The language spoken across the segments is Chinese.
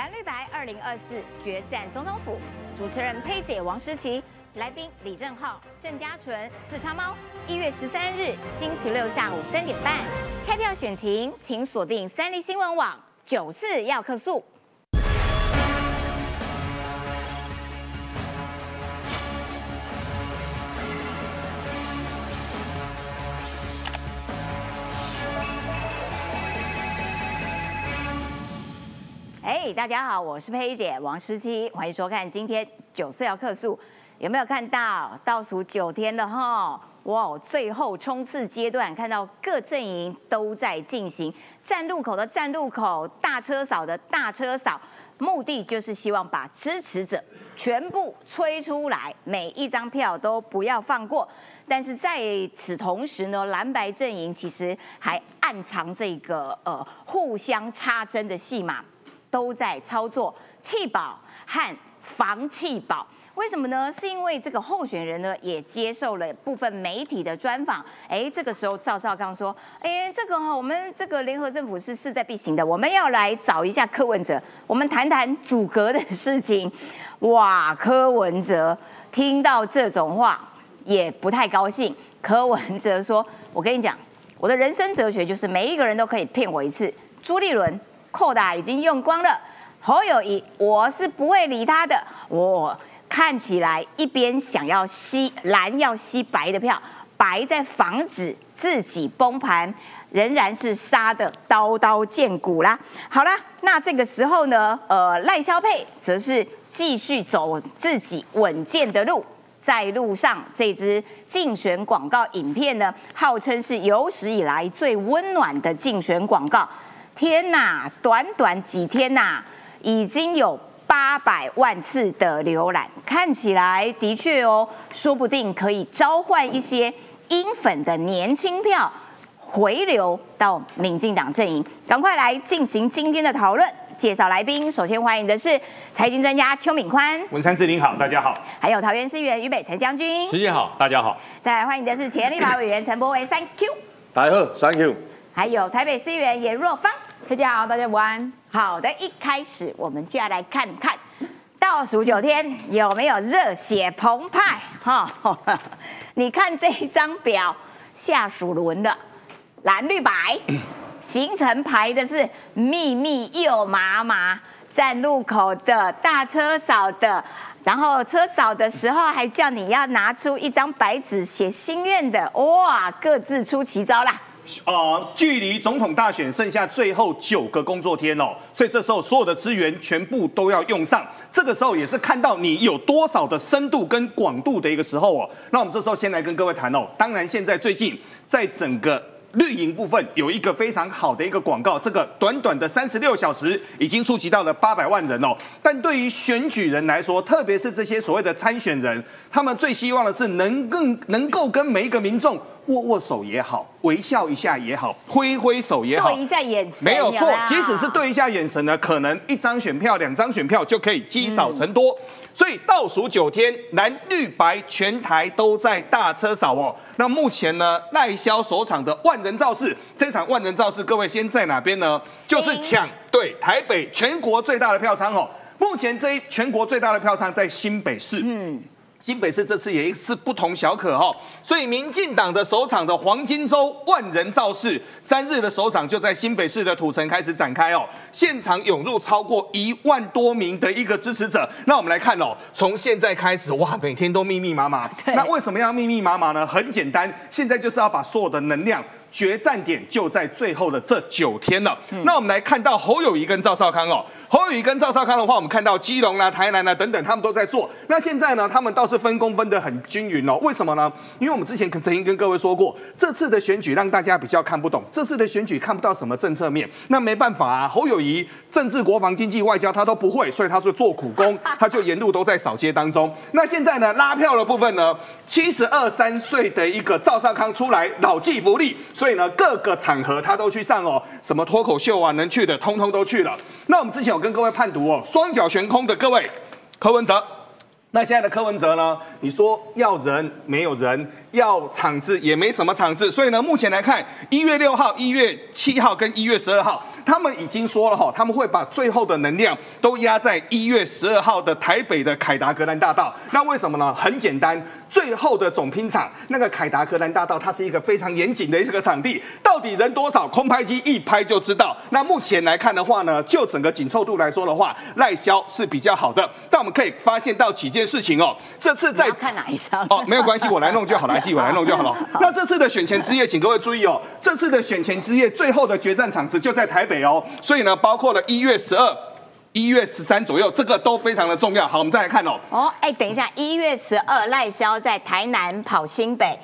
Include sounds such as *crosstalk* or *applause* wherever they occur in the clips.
蓝绿白二零二四决战总统府，主持人佩姐王诗琪，来宾李正浩、郑嘉纯、四叉猫。一月十三日星期六下午三点半，开票选情，请锁定三立新闻网九四要客诉。大家好，我是佩姐王诗琪，欢迎收看今天九四幺客诉。有没有看到倒数九天了哈？哇，最后冲刺阶段，看到各阵营都在进行站路口的站路口，大车扫的大车扫，目的就是希望把支持者全部催出来，每一张票都不要放过。但是在此同时呢，蓝白阵营其实还暗藏这个呃互相插针的戏码，都在操作弃保和防弃保。为什么呢？是因为这个候选人呢也接受了部分媒体的专访。哎，这个时候赵少康说：“哎，这个哈，我们这个联合政府是势在必行的，我们要来找一下柯文哲，我们谈谈阻隔的事情。”哇，柯文哲听到这种话也不太高兴。柯文哲说：“我跟你讲，我的人生哲学就是每一个人都可以骗我一次。朱立伦扣打已经用光了，侯友谊我是不会理他的。我。”看起来一边想要吸蓝要吸白的票，白在防止自己崩盘，仍然是杀的刀刀见骨啦。好啦，那这个时候呢，呃，赖萧佩则是继续走自己稳健的路，在路上这支竞选广告影片呢，号称是有史以来最温暖的竞选广告。天啊，短短几天呐，已经有。八百万次的浏览，看起来的确哦，说不定可以召唤一些英粉的年轻票回流到民进党阵营。赶快来进行今天的讨论，介绍来宾。首先欢迎的是财经专家邱敏宽，文山志玲好，大家好。还有桃园市议员于北辰将军，师姐好，大家好。再来欢迎的是前立法委员陈柏维，Thank you。大家好，Thank you。还有台北市议员严若芳，大家好，大家午安。好的，一开始我们就要来看看倒数九天有没有热血澎湃哈。你看这一张表，下属轮的蓝绿白行程排的是密密又麻麻，站路口的大车扫的，然后车扫的时候还叫你要拿出一张白纸写心愿的，哇，各自出奇招啦。呃，距离总统大选剩下最后九个工作天哦，所以这时候所有的资源全部都要用上。这个时候也是看到你有多少的深度跟广度的一个时候哦。那我们这时候先来跟各位谈哦。当然，现在最近在整个绿营部分有一个非常好的一个广告，这个短短的三十六小时已经触及到了八百万人哦。但对于选举人来说，特别是这些所谓的参选人，他们最希望的是能更能够跟每一个民众。握握手也好，微笑一下也好，挥挥手也好，对一下眼神，没有错。即使是对一下眼神呢，可能一张选票、两张选票就可以积少成多。所以倒数九天，蓝绿白全台都在大车扫哦。那目前呢，耐销首场的万人造势，这场万人造势，各位先在哪边呢？就是抢对台北全国最大的票仓哦。目前这一全国最大的票仓在新北市。嗯。新北市这次也是不同小可哈，所以民进党的首场的黄金周万人造势，三日的首场就在新北市的土城开始展开哦，现场涌入超过一万多名的一个支持者。那我们来看哦，从现在开始哇，每天都密密麻麻。*laughs* 那为什么要密密麻麻呢？很简单，现在就是要把所有的能量。决战点就在最后的这九天了。那我们来看到侯友谊跟赵少康哦，侯友谊跟赵少康的话，我们看到基隆啦、台南啦等等，他们都在做。那现在呢，他们倒是分工分得很均匀哦。为什么呢？因为我们之前曾经跟各位说过，这次的选举让大家比较看不懂，这次的选举看不到什么政策面。那没办法啊，侯友谊政治、国防、经济、外交他都不会，所以他是做苦工，他就沿路都在扫街当中。那现在呢，拉票的部分呢，七十二三岁的一个赵少康出来老骥伏枥。所以呢，各个场合他都去上哦，什么脱口秀啊，能去的通通都去了。那我们之前有跟各位判读哦，双脚悬空的各位，柯文哲。那现在的柯文哲呢？你说要人没有人，要场子也没什么场子，所以呢，目前来看，一月六号、一月七号跟一月十二号。他们已经说了哈，他们会把最后的能量都压在一月十二号的台北的凯达格兰大道。那为什么呢？很简单，最后的总拼场那个凯达格兰大道，它是一个非常严谨的一个场地，到底人多少，空拍机一拍就知道。那目前来看的话呢，就整个紧凑度来说的话，赖萧是比较好的。但我们可以发现到几件事情哦，这次在看哪一张哦，没有关系，我来弄就好，了记我来弄就好了。*laughs* 那这次的选前之夜，请各位注意哦，这次的选前之夜最后的决战场次就在台北哦，所以呢。包括了一月十二、一月十三左右，这个都非常的重要。好，我们再来看哦。哦，哎，等一下，一月十二赖萧在台南跑新北，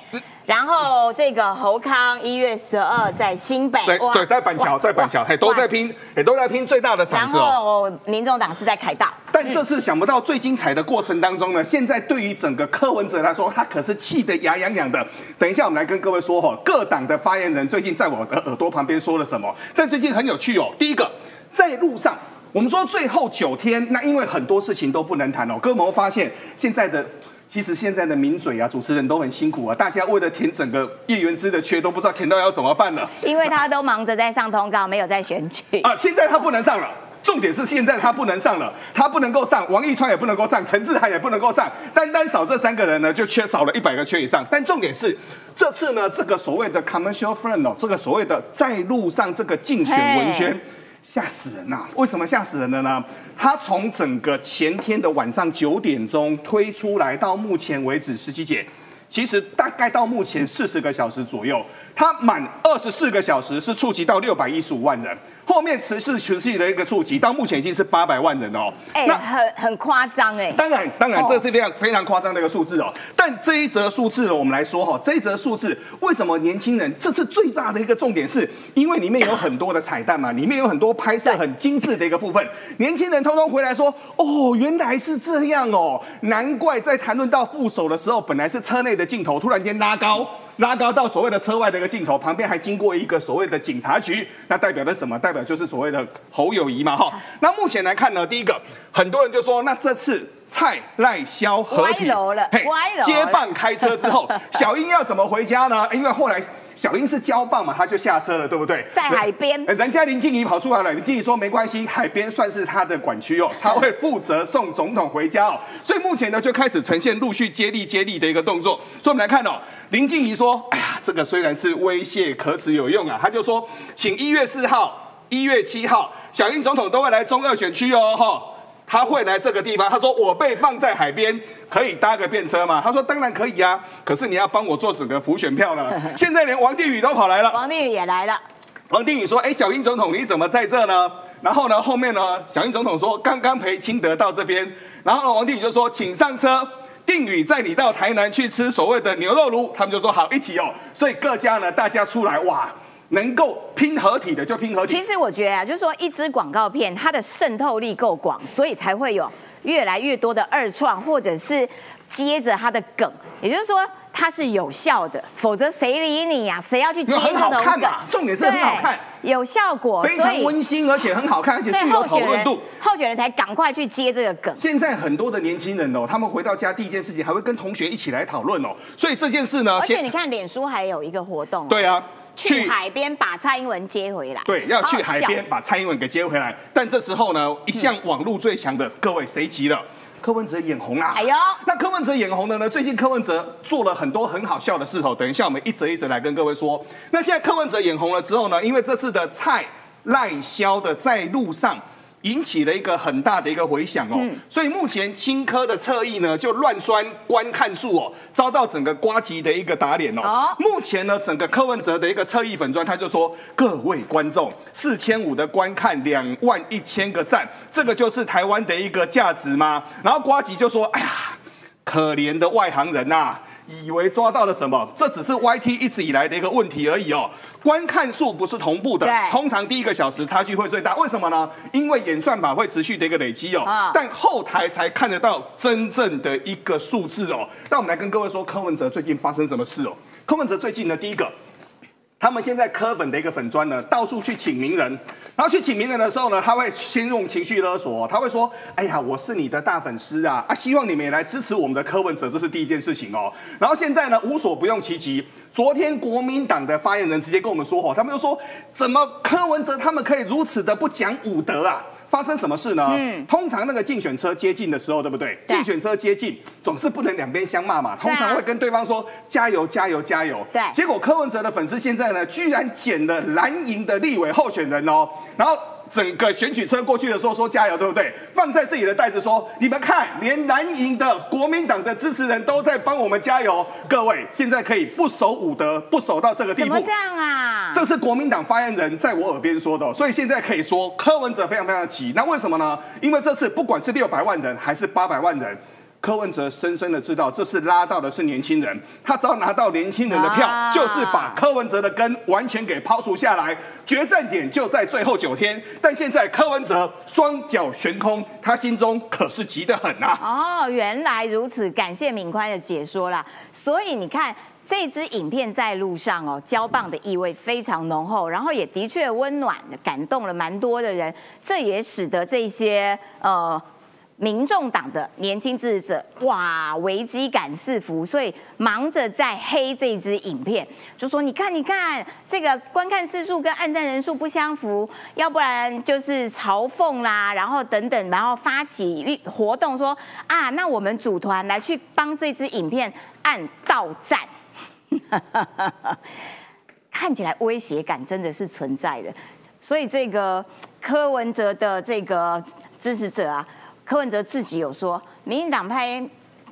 然后这个侯康一月十二在新北，对对，在板桥，在板桥，嘿，都在拼，也都在拼最大的场次哦。然后民众党是在凯大，但这次想不到最精彩的过程当中呢，现在对于整个柯文哲来说，他可是气得牙痒痒的。等一下，我们来跟各位说哈，各党的发言人最近在我的耳朵旁边说了什么？但最近很有趣哦，第一个。在路上，我们说最后九天，那因为很多事情都不能谈哦。哥们发现现在的，其实现在的名嘴啊，主持人都很辛苦啊。大家为了填整个叶元之的缺，都不知道填到要怎么办了。因为他都忙着在上通告，没有在选举啊。现在他不能上了，重点是现在他不能上了，他不能够上，王一川也不能够上，陈志涵也不能够上，单单少这三个人呢，就缺少了一百个缺以上。但重点是这次呢，这个所谓的 commercial friend 哦，这个所谓的在路上这个竞选文宣。吓死人呐！为什么吓死人了呢？他从整个前天的晚上九点钟推出来到目前为止十七节，其实大概到目前四十个小时左右，他满二十四个小时是触及到六百一十五万人。后面持续持续的一个触及，到目前已经是八百万人哦。哎，很很夸张哎。当然，当然，这是非常非常夸张的一个数字哦。但这一则数字，我们来说哈，这一则数字为什么年轻人？这是最大的一个重点，是因为里面有很多的彩蛋嘛，里面有很多拍摄很精致的一个部分。年轻人通通回来说，哦，原来是这样哦，难怪在谈论到副手的时候，本来是车内的镜头，突然间拉高。拉高到所谓的车外的一个镜头，旁边还经过一个所谓的警察局，那代表的什么？代表就是所谓的侯友谊嘛，哈。那目前来看呢，第一个，很多人就说，那这次蔡赖萧合体，嘿，接棒开车之后，*laughs* 小英要怎么回家呢？因为后来。小英是交棒嘛，他就下车了，对不对？在海边，人家林静怡跑出来了，林静怡说没关系，海边算是他的管区哦，*laughs* 他会负责送总统回家哦。所以目前呢，就开始呈现陆续接力接力的一个动作。所以我们来看哦，林静怡说，哎呀，这个虽然是威胁，可耻有用啊。他就说，请一月四号、一月七号，小英总统都会来中二选区哦，哈。他会来这个地方，他说我被放在海边，可以搭个便车吗？他说当然可以啊，可是你要帮我做整个浮选票了。*laughs* 现在连王定宇都跑来了，王定宇也来了。王定宇说：“哎，小英总统你怎么在这呢？”然后呢，后面呢，小英总统说：“刚刚陪清德到这边。”然后呢，王定宇就说：“请上车，定宇载你到台南去吃所谓的牛肉炉。”他们就说：“好，一起哦。”所以各家呢，大家出来哇。能够拼合体的就拼合体。其实我觉得啊，就是说一支广告片，它的渗透力够广，所以才会有越来越多的二创，或者是接着它的梗。也就是说，它是有效的，否则谁理你呀？谁要去接这种梗？重点是很好看，有效果，非常温馨，而且很好看，而且具有讨论度。候选人才赶快去接这个梗。现在很多的年轻人哦，他们回到家第一件事情还会跟同学一起来讨论哦。所以这件事呢，而且你看脸书还有一个活动。对啊。去海边把蔡英文接回来。对，要去海边把蔡英文给接回来。但这时候呢，一向网路最强的各位，谁急了？柯文哲眼红啊！哎呦，那柯文哲眼红的呢？最近柯文哲做了很多很好笑的事头，等一下我们一则一则来跟各位说。那现在柯文哲眼红了之后呢？因为这次的蔡赖萧的在路上。引起了一个很大的一个回响哦，所以目前青科的侧翼呢就乱酸观看数哦，遭到整个瓜吉的一个打脸哦。目前呢，整个柯文哲的一个侧翼粉砖，他就说各位观众四千五的观看，两万一千个赞，这个就是台湾的一个价值吗？然后瓜吉就说，哎呀，可怜的外行人呐。以为抓到了什么？这只是 YT 一直以来的一个问题而已哦。观看数不是同步的，通常第一个小时差距会最大。为什么呢？因为演算法会持续的一个累积哦。但后台才看得到真正的一个数字哦。那我们来跟各位说，柯文哲最近发生什么事哦？柯文哲最近呢，第一个，他们现在科粉的一个粉砖呢，到处去请名人，然后去请名人的时候呢，他会先用情绪勒索，他会说：“哎呀，我是你的大粉丝啊，啊，希望你们也来支持我们的柯文哲，这是第一件事情哦。”然后现在呢，无所不用其极。昨天国民党的发言人直接跟我们说：“哦，他们就说，怎么柯文哲他们可以如此的不讲武德啊？”发生什么事呢？嗯，通常那个竞选车接近的时候，对不对？竞选车接近总是不能两边相骂嘛，通常会跟对方说加油加油加油。对，结果柯文哲的粉丝现在呢，居然捡了蓝营的立委候选人哦，然后。整个选举车过去的时候说加油，对不对？放在自己的袋子说，你们看，连蓝营的国民党的支持人都在帮我们加油。各位现在可以不守武德，不守到这个地步。怎么这样啊？这是国民党发言人在我耳边说的，所以现在可以说柯文哲非常非常急。那为什么呢？因为这次不管是六百万人还是八百万人。柯文哲深深的知道，这次拉到的是年轻人，他只要拿到年轻人的票，就是把柯文哲的根完全给抛除下来。决战点就在最后九天，但现在柯文哲双脚悬空，他心中可是急得很啊！哦，原来如此，感谢敏宽的解说啦。所以你看，这支影片在路上哦，交棒的意味非常浓厚，然后也的确温暖，感动了蛮多的人，这也使得这些呃。民众党的年轻支持者，哇，危机感四伏，所以忙着在黑这支影片，就说你看，你看这个观看次数跟按赞人数不相符，要不然就是嘲讽啦，然后等等，然后发起活动说啊，那我们组团来去帮这支影片按到赞，*laughs* 看起来威胁感真的是存在的，所以这个柯文哲的这个支持者啊。柯文哲自己有说，民进党拍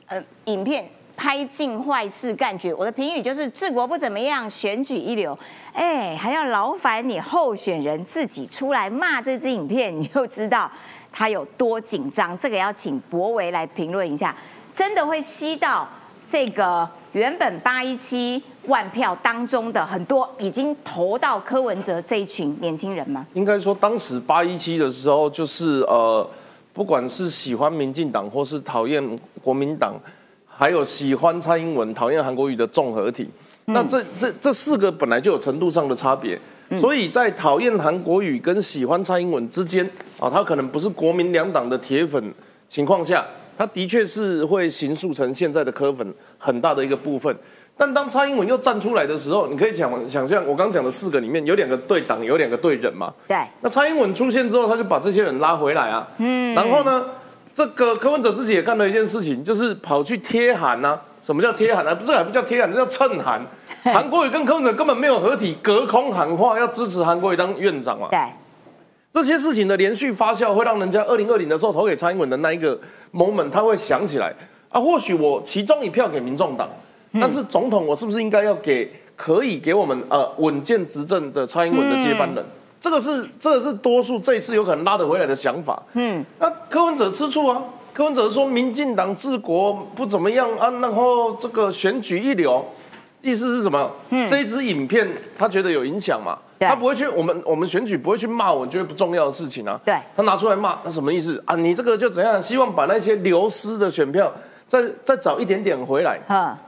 呃影片拍尽坏事干绝，我的评语就是治国不怎么样，选举一流。哎，还要劳烦你候选人自己出来骂这支影片，你就知道他有多紧张。这个要请博维来评论一下，真的会吸到这个原本八一七万票当中的很多已经投到柯文哲这一群年轻人吗？应该说，当时八一七的时候，就是呃。不管是喜欢民进党或是讨厌国民党，还有喜欢蔡英文、讨厌韩国瑜的综合体，那这这这四个本来就有程度上的差别，所以在讨厌韩国语跟喜欢蔡英文之间啊，他可能不是国民两党的铁粉情况下，他的确是会形塑成现在的科粉很大的一个部分。但当蔡英文又站出来的时候，你可以想想象，我刚讲的四个里面有两个对党，有两个对人嘛。对。那蔡英文出现之后，他就把这些人拉回来啊。嗯。然后呢，这个柯文哲自己也干了一件事情，就是跑去贴函呐。什么叫贴函啊？不是还不叫贴函，这叫蹭函。*laughs* 韩国瑜跟柯文哲根本没有合体，隔空喊话要支持韩国瑜当院长嘛。对。这些事情的连续发酵，会让人家二零二零的时候投给蔡英文的那一个 moment，他会想起来啊，或许我其中一票给民众党。但是总统，我是不是应该要给可以给我们呃稳健执政的蔡英文的接班人？这个是这个是多数这一次有可能拉得回来的想法。嗯，那柯文哲吃醋啊，柯文哲说民进党治国不怎么样啊，然后这个选举一流，意思是什么？嗯，这一支影片他觉得有影响嘛？他不会去我们我们选举不会去骂我觉得不重要的事情啊。对，他拿出来骂，那什么意思啊？你这个就怎样？希望把那些流失的选票。再再早一点点回来，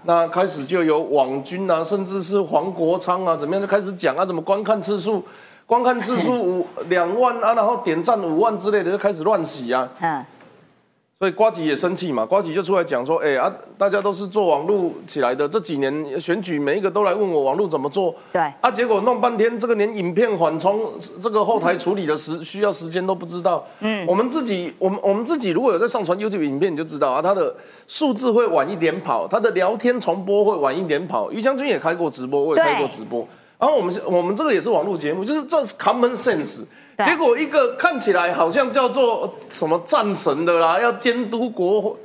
那开始就有网军啊，甚至是黄国昌啊，怎么样就开始讲啊，怎么观看次数，观看次数五两万啊，然后点赞五万之类的，就开始乱洗啊。*laughs* 所以瓜吉也生气嘛，瓜吉就出来讲说，哎啊，大家都是做网络起来的，这几年选举每一个都来问我网络怎么做，对，啊，结果弄半天，这个连影片缓冲这个后台处理的时需要时间都不知道，嗯，我们自己，我们我们自己如果有在上传 YouTube 影片，你就知道啊，它的数字会晚一点跑，它的聊天重播会晚一点跑。于将军也开过直播，我也开过直播，然后我们我们这个也是网络节目，就是这是 common sense。结果一个看起来好像叫做什么战神的啦，要监督国会，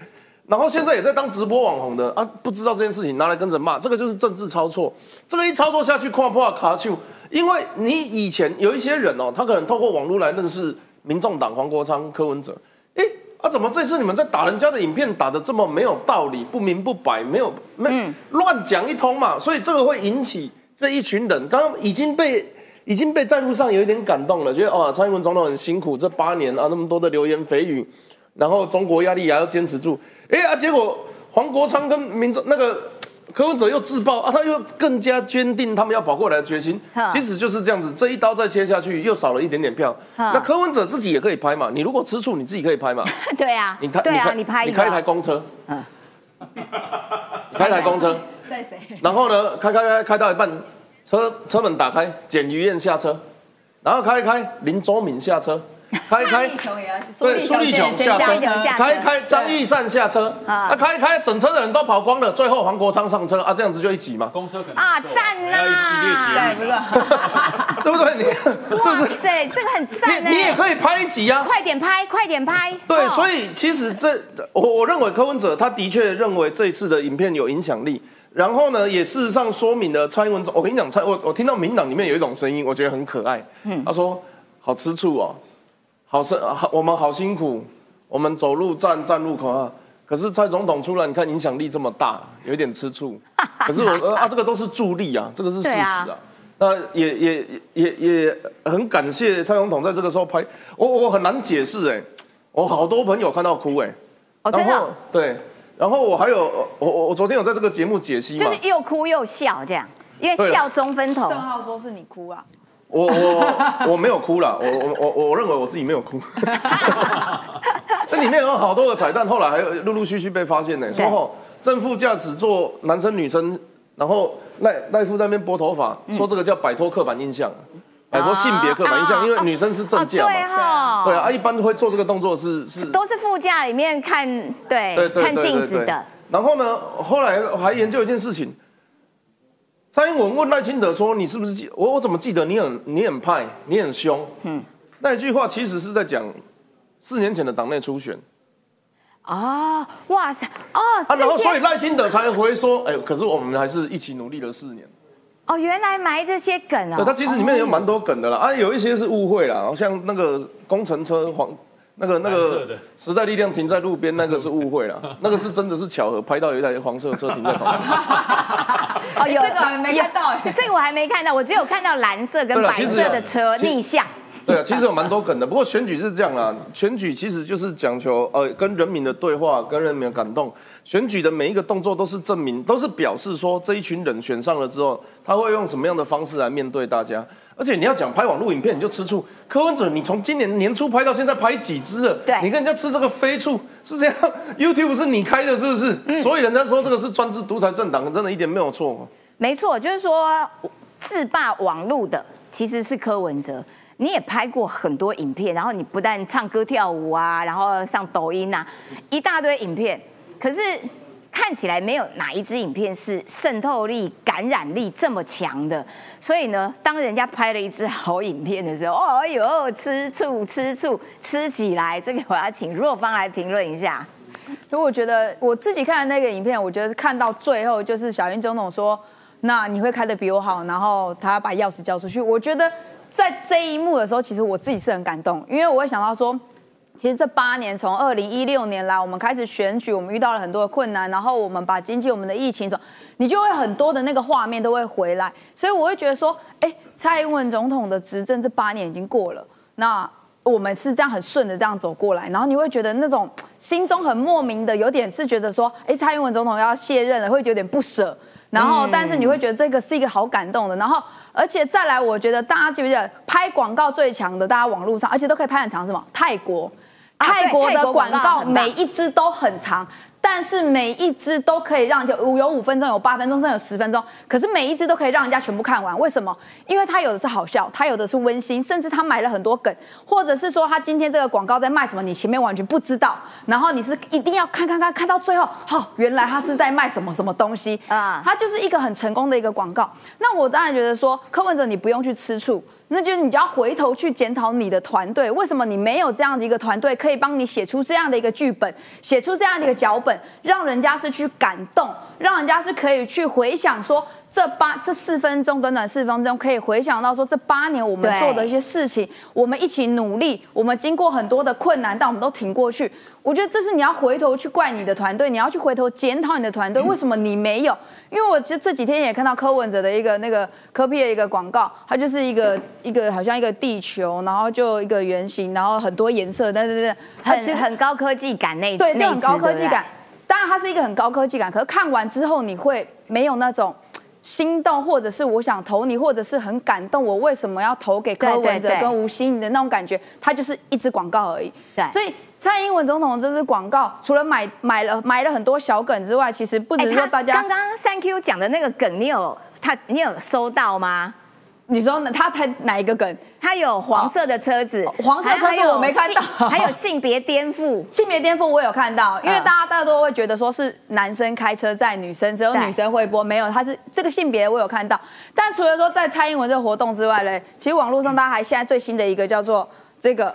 然后现在也在当直播网红的啊，不知道这件事情拿来跟着骂，这个就是政治操作。这个一操作下去，跨破卡丘，因为你以前有一些人哦，他可能透过网络来认识民众党黄国昌、柯文哲，哎，啊怎么这次你们在打人家的影片打的这么没有道理、不明不白、没有没乱讲一通嘛？所以这个会引起这一群人刚刚已经被。已经被在路上有一点感动了，觉得哦，蔡英文总统很辛苦，这八年啊，那么多的流言蜚语，然后中国压力也要坚持住，哎啊，结果黄国昌跟民众那个柯文哲又自爆啊，他又更加坚定他们要跑过来的决心。其实就是这样子，这一刀再切下去，又少了一点点票。那柯文哲自己也可以拍嘛，你如果吃醋，你自己可以拍嘛。*laughs* 对啊，你开对啊，开你拍你开一台公车，嗯你 *laughs* 开台公车，在谁？然后呢，开开开开到一半，车车门打开，简于燕下车，然后开一开林周敏下车，开一开立琼也要，对苏立琼下车。开开张义善下车，啊。啊开开整车的人都跑光了，最后黄国昌上车啊，这样子就一挤嘛，公车可能啊赞呐。还要一系列节对，不是？*laughs* 对不对？你这哇是塞，这个很赞你你也哎！可以拍一集啊。快点拍，快点拍。对，哦。所以其实这我我认为柯文哲他的确认为这一次的影片有影响力，然后呢，也事实上说明了蔡英文总，我跟你讲，蔡我我听到民党里面有一种声音，我觉得很可爱，他说好吃醋哦，好生好我们好辛苦，我们走路站站路口啊。可是蔡总统出来，你看影响力这么大，有一点吃醋。*laughs* 可是我呃啊，这个都是助力啊，这个是事实对啊啊。那也也也也很感谢蔡总统在这个时候拍，我我很难解释哎、我好多朋友看到哭哎、哦，真然后对，然后我还有我我我昨天有在这个节目解析嘛就，是又哭又笑这样，因为笑中分头。郑浩说是你哭啊，我我我没有哭了，我我我我我认为我自己没有哭。*laughs* 那里面有好多个彩蛋，后来还有陆陆续续被发现呢。说后正副驾驶座男生女生，然后赖赖夫在那边拨头发，说这个叫摆脱刻板印象，摆脱性别刻板印象，因为女生是正驾哦对嘛。哈，对啊，啊一般会做这个动作是是都是副驾里面看，对看镜子的。然后呢，后来还研究一件事情，蔡英文问赖清德说：“你是不是记我？我怎么记得你很你很派，你很凶？”嗯，那一句话其实是在讲四年前的党内初选啊，哇塞，哦，啊，然后所以赖清德才回说：“哎，可是我们还是一起努力了四年。哦，原来埋这些梗啊。对，它其实里面有蛮多梗的啦，啊，有一些是误会啦，像那个工程车黄。那个那个时代力量停在路边，那个是误会了，*laughs* 那个是真的是巧合，拍到有一台黄色车停在旁边。哦，有这个还没看到哎这个我还没看到，我只有看到蓝色跟白色的车逆向。*laughs* 对啊，其实有蛮多梗的。不过选举是这样啦，选举其实就是讲求呃跟人民的对话，跟人民的感动。选举的每一个动作都是证明，都是表示说这一群人选上了之后，他会用什么样的方式来面对大家。而且你要讲拍网络影片，你就吃醋。柯文哲，你从今年年初拍到现在拍几支了？对你跟人家吃这个飞醋是这样？YouTube 是你开的，是不是？嗯所以人家说这个是专制独裁政党，真的一点没有错。没错，就是说制霸网络的其实是柯文哲。你也拍过很多影片，然后你不但唱歌跳舞啊，然后上抖音啊，一大堆影片，可是看起来没有哪一支影片是渗透力、感染力这么强的。所以呢，当人家拍了一支好影片的时候，哦哎呦，吃醋吃醋吃起来，这个我要请若芳来评论一下。所以我觉得我自己看的那个影片，我觉得看到最后就是小英总统说，那你会开的比我好，然后他把钥匙交出去。我觉得在这一幕的时候，其实我自己是很感动，因为我会想到说。其实这八年，从二零一六年来，我们开始选举，我们遇到了很多的困难，然后我们把经济、我们的疫情什么，你就会很多的那个画面都会回来，所以我会觉得说，哎，蔡英文总统的执政这八年已经过了，那我们是这样很顺的这样走过来，然后你会觉得那种心中很莫名的，有点是觉得说，哎，蔡英文总统要卸任了，会有点不舍。然后，但是你会觉得这个是一个好感动的，然后，而且再来，我觉得大家记不记得拍广告最强的，大家网络上，而且都可以拍很长，什么泰国，泰国的广广告每一支都很长，但是每一支都可以让有有五分钟，有八分钟，甚至有十分钟。可是每一支都可以让人家全部看完，为什么？因为它有的是好笑，它有的是温馨，甚至它埋了很多梗，或者是说它今天这个广告在卖什么，你前面完全不知道，然后你是一定要看看看看到最后，哦，原来它是在卖什么什么东西啊啊，它就是一个很成功的一个广告。那我当然觉得说，柯文哲你不用去吃醋。那就是你就要回头去检讨你的团队，为什么你没有这样的一个团队可以帮你写出这样的一个剧本，写出这样的一个脚本，让人家是去感动，让人家是可以去回想说这八这四分钟短短四分钟可以回想到说这八年我们做的一些事情，我们一起努力，我们经过很多的困难，但我们都挺过去。我觉得这是你要回头去怪你的团队，你要去回头检讨你的团队，为什么你没有？因为我其实这几天也看到柯文哲的一个那个科 P 的一个广告，它就是一个一个好像一个地球，然后就一个圆形，然后很多颜色，对对对，它其实很很高科技感那对，就那很高科技感。当然，它是一个很高科技感，可是看完之后，你会没有那种。心动，或者是我想投你，或者是很感动，我为什么要投给柯文哲跟吴欣颖的那种感觉？它就是一支广告而已。对，所以蔡英文总统这支广告，除了买买了埋了很多小梗之外，其实不只是说大家刚刚三 Q 讲的那个梗，你有他你有收到吗？你说他他哪一个梗？他有黄色的车子，黄色车子我没看到，还有性别颠覆，*laughs* 性别颠覆我有看到，因为大家大多会觉得说是男生开车载女生，只有女生会播，没有，他是这个性别我有看到。但除了说在蔡英文这个活动之外嘞，其实网络上大家还现在最新的一个叫做这个。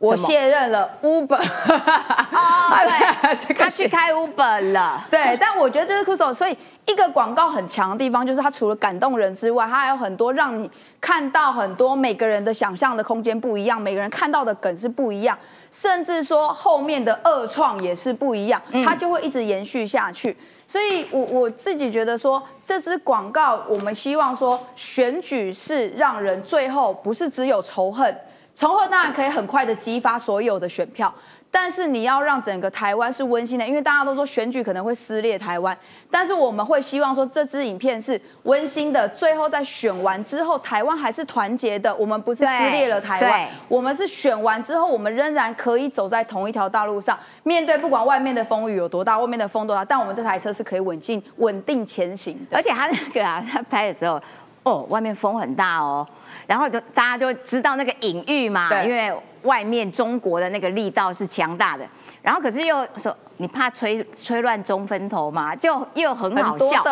我卸任了 Uber，哦 *laughs* 对，*laughs* 他去开 Uber 了。*laughs* 对，但我觉得这是酷手，所以一个广告很强的地方，就是它除了感动人之外，它还有很多让你看到很多每个人的想象的空间不一样，每个人看到的梗是不一样，甚至说后面的二创也是不一样，它就会一直延续下去。所以，我我自己觉得说，这支广告，我们希望说，选举是让人最后不是只有仇恨。重合当然可以很快的激发所有的选票，但是你要让整个台湾是温馨的，因为大家都说选举可能会撕裂台湾，但是我们会希望说这支影片是温馨的，最后在选完之后，台湾还是团结的，我们不是撕裂了台湾，我们是选完之后，我们仍然可以走在同一条道路上，面对不管外面的风雨有多大，外面的风多大，但我们这台车是可以稳进稳定前行的。而且他那个啊，他拍的时候，哦，外面风很大哦。然后就大家就知道那个隐喻嘛，因为外面中国的那个力道是强大的，然后可是又说你怕吹吹乱中分头嘛，就又很好笑。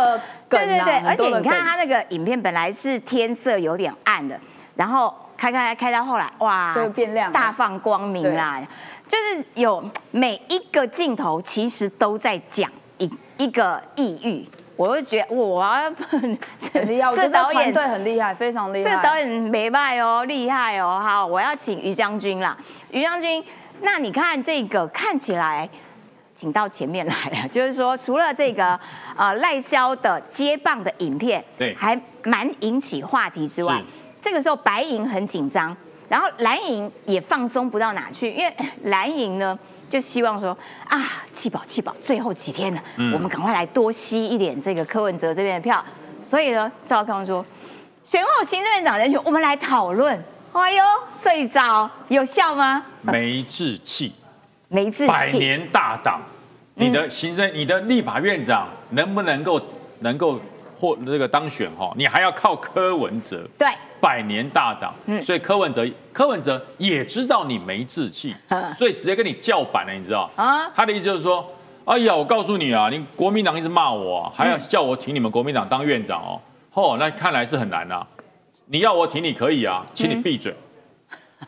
对对对，而且你看他那个影片本来是天色有点暗的，然后开开开到后来哇，变亮，大放光明啦，就是有每一个镜头其实都在讲一一个抑郁。我就觉得我 *laughs* 很厉害，这导演对很厉害，非常厉害。这导演没败哦，厉害哦。好，我要请于将军啦。于将军，那你看这个看起来，请到前面来了。*laughs* 就是说，除了这个呃赖萧的接棒的影片，对，还蛮引起话题之外，这个时候白银很紧张，然后蓝银也放松不到哪去，因为蓝银呢。就希望说啊，气保气保，最后几天了，我们赶快来多吸一点这个柯文哲这边的票。所以呢，赵康说，选后行政院长人选，我们来讨论。哎呦，这一招有效吗？没志气，没志气，百年大党，你的行政，你的立法院长能不能够能够获这个当选？哈，你还要靠柯文哲。对。百年大党，所以柯文哲，柯文哲也知道你没志气，所以直接跟你叫板了，你知道？啊，他的意思就是说，哎呀，我告诉你啊，你国民党一直骂我，还要叫我挺你们国民党当院长哦，哦，那看来是很难啊。你要我挺你可以啊，请你闭嘴，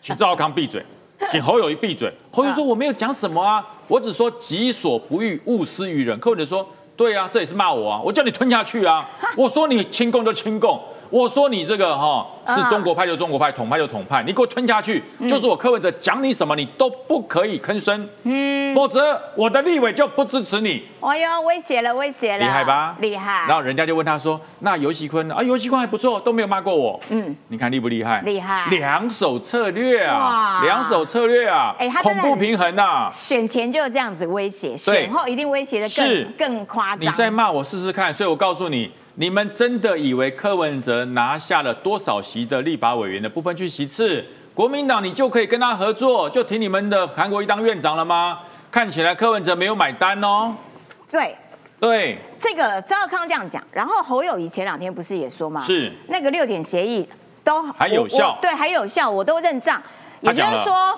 请赵康闭嘴，请侯友谊闭嘴。侯友说我没有讲什么啊，我只说己所不欲，勿施于人。柯文哲说，对啊，这也是骂我啊，我叫你吞下去啊，我说你清共就清共。我说你这个哈是中国派就中国派，统派就统派，你给我吞下去，就是我柯文哲讲你什么你都不可以吭声，嗯，否则我的立委就不支持你。哎呦，威胁了，威胁了，厉害吧？厉害。然后人家就问他说：“那尤喜坤啊，尤喜坤还不错，都没有骂过我。”嗯，你看厉不厉害？厉害。两手策略啊，两手策略啊，哎，恐怖平衡呐。选前就这样子威胁，选后一定威胁的更更夸张。你再骂我试试看，所以我告诉你。你们真的以为柯文哲拿下了多少席的立法委员的部分去席次，国民党你就可以跟他合作，就听你们的韩国瑜当院长了吗？看起来柯文哲没有买单哦。对对，这个赵康这样讲，然后侯友谊前两天不是也说吗？是那个六点协议都还有效，对，还有效，我都认账。也就是说，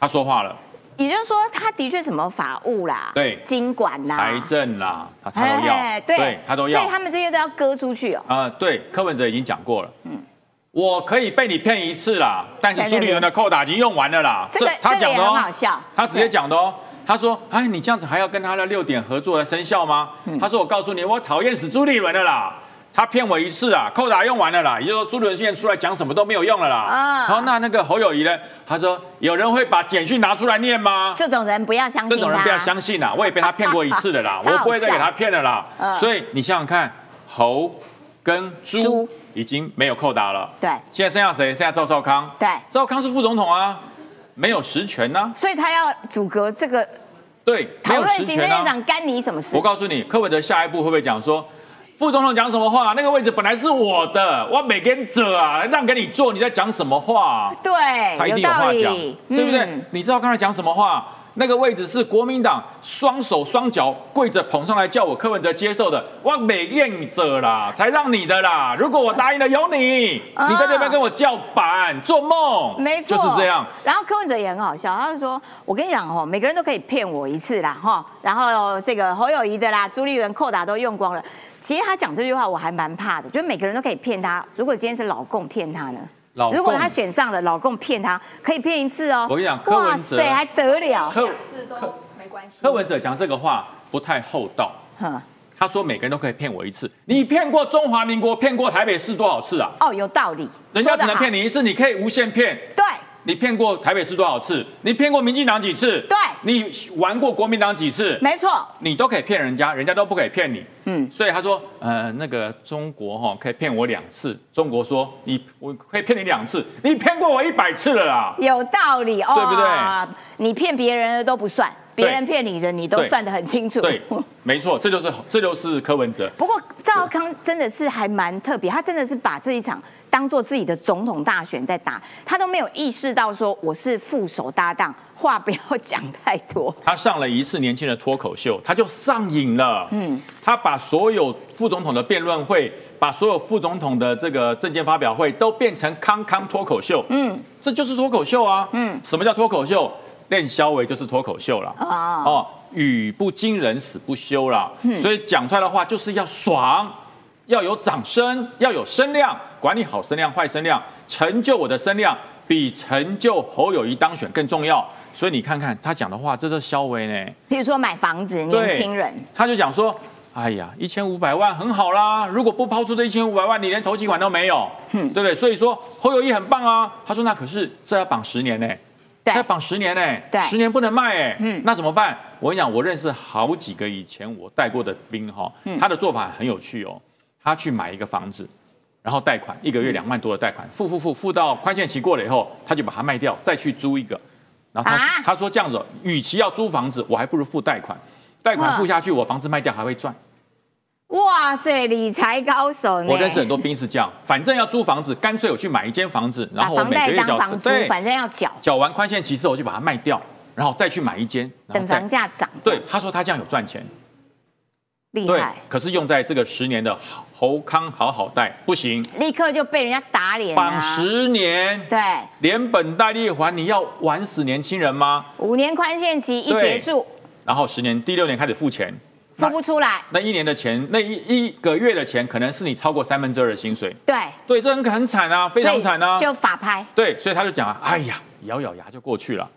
他说话了。也就是说，他的确什么法务啦，对，经管啦，财政啦，他他都要，对，他都要，所以他们这些都要割出去哦。啊，对，柯文哲已经讲过了，嗯，我可以被你骗一次啦，但是朱立伦的扣打已经用完了啦。这个他讲的哦，他直接讲的哦，他说，哎，你这样子还要跟他的六点合作来生效吗？他说，我告诉你，我讨厌死朱立伦了啦。他骗我一次啊，扣打用完了啦，也就是说朱伦现在出来讲什么都没有用了啦。啊，好，那那个侯友谊呢？他说有人会把简讯拿出来念吗？这种人不要相信。这种人不要相信啦，我也被他骗过一次的啦，*laughs* 我不会再给他骗了啦。所以你想想看，侯跟朱已经没有扣打了。对，现在剩下谁？剩下赵少康。对，赵康是副总统啊，没有实权呐。所以他要阻隔这个。对，讨论行政院长干你什么事？我告诉你，柯文哲下一步会不会讲说？副总统讲什么话？那个位置本来是我的，我没跟者啊，让给你坐，你在讲什么话？对，他一定有话讲，对不对？嗯你知道刚才讲什么话？那个位置是国民党双手双脚跪着捧上来叫我柯文哲接受的，我美愿者啦，才让你的啦。如果我答应了，有你，啊你在这边跟我叫板做梦，没错，就是这样。。然后柯文哲也很好笑，他就说：“我跟你讲哦，每个人都可以骗我一次啦，哈。然后这个侯友谊的啦，朱立伦扣打都用光了。其实他讲这句话我还蛮怕的，就是每个人都可以骗他。如果今天是老公骗他呢？如果他选上了，老公骗他，可以骗一次哦。我跟你讲柯文哲哇塞，还得了？柯两次都没关系。柯文哲讲这个话不太厚道。哼他说每个人都可以骗我一次，你骗过中华民国，骗过台北市多少次啊？哦，有道理，人家只能骗你。你一次，你可以无限骗。对，你骗过台北市多少次？你骗过民进党几次？对你玩过国民党几次？没错，你都可以骗人家，人家都不可以骗你。嗯，所以他说，呃，那个中国哈、可以骗我两次。中国说你我可以骗你两次，你骗过我一百次了啦。有道理哦，对不对？你骗别人的都不算，别人骗你的你都算得很清楚。对，没错，这就是这就是柯文哲。不过赵康真的是还蛮特别，他真的是把这一场当做自己的总统大选在打，他都没有意识到说我是副手搭档，话不要讲太多。他上了一次年轻的脱口秀，他就上瘾了。嗯，他把所有副总统的辩论会，把所有副总统的这个政见发表会都变成康康脱口秀。嗯，这就是脱口秀啊。嗯，什么叫脱口秀？练肖维就是脱口秀了。啊哦，语不惊人死不休啦。所以讲出来的话就是要爽。要有掌声，要有声量，管理好声量、坏声量，成就我的声量比成就侯友谊当选更重要。所以你看看他讲的话，这是肖维呢。譬如说买房子，年对轻人，他就讲说，哎呀，一千五百万很好啦，如果不抛出这一千五百万，你连头期款都没有，嗯对不对？所以说侯友谊很棒啊。他说那可是这要绑十年呢、对要绑十年呢、对十年不能卖哎、嗯，那怎么办？我跟你讲，我认识好几个以前我带过的兵哈，他的做法很有趣哦。他去买一个房子，然后贷款一个月两万多的贷款，付付付付到宽限期过了以后，他就把它卖掉，再去租一个。然后他、啊他说这样子，与其要租房子，我还不如付贷款，贷款付下去，我房子卖掉还会赚。哇塞，理财高手呢？我认识很多兵是这样，反正要租房子，干脆我去买一间房子，然把后我每个月缴房租，对反正要缴，缴完宽限期之后，我就把它卖掉，然后再去买一间，然后等房价涨。对，他说他这样有赚钱，对厉害，，可是用在这个十年的侯康好好贷不行，立刻就被人家打脸、啊。绑十年，对，连本带利还，你要玩死年轻人吗？五年宽限期一对结束，然后十年第六年开始付钱，付不出来。那一年的钱，那一一个月的钱，可能是你超过三分之二的薪水。对，对，这很很惨啊，非常惨啊。就法拍。对，所以他就讲啊，哎呀，咬咬牙就过去了，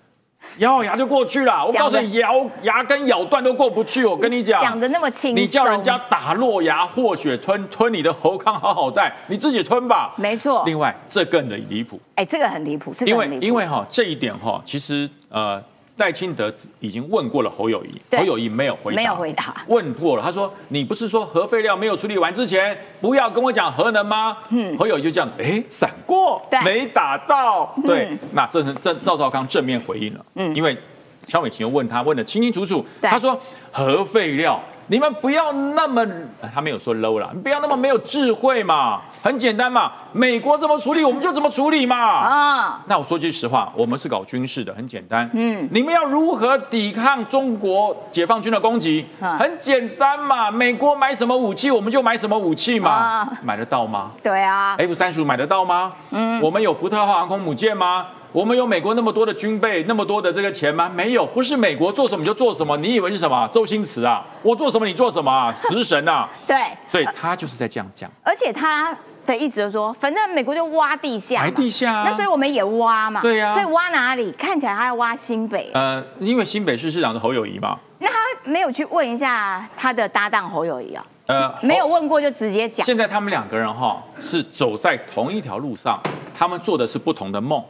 咬咬牙就过去了。我告诉你，咬牙根咬断都过不去。我跟你讲，讲的那么轻松，你叫人家打落牙或血吞吞你的喉康好好带，你自己吞吧。没错。另外，这更的离谱，哎，这个很离谱，这个因为。因为哈这一点哈，其实呃赖清德已经问过了侯友谊，侯友谊没有回答，没有回答。问过了，他说你不是说核废料没有处理完之前不要跟我讲核能吗？嗯，侯友谊就这样，哎，闪过对，没打到，对嗯，那这是这赵少康正面回应了，嗯，因为肖美琴又问他问的清清楚楚，他说核废料。你们不要那么，呃他没有说 low 啦，你不要那么没有智慧嘛，很简单嘛，美国怎么处理我们就怎么处理嘛。啊，那我说句实话，我们是搞军事的，很简单。嗯，你们要如何抵抗中国解放军的攻击？嗯很简单嘛，美国买什么武器，我们就买什么武器嘛。啊买得到吗对啊，？F 三十五买得到吗？嗯，我们有福特号航空母舰吗？我们有美国那么多的军备，那么多的这个钱吗？没有，不是美国做什么就做什么。你以为是什么？周星驰啊？我做什么你做什么啊？*laughs* 食神啊！对，所以他就是在这样讲。而且他的意思就是说，反正美国就挖地下嘛，埋地下啊那所以我们也挖嘛，对呀所以挖哪里？看起来他要挖新北，呃，因为新北市市长是侯友谊嘛，那他没有去问一下他的搭档侯友谊啊？呃，没有问过就直接讲，现在他们两个人哈是走在同一条路上，他们做的是不同的梦。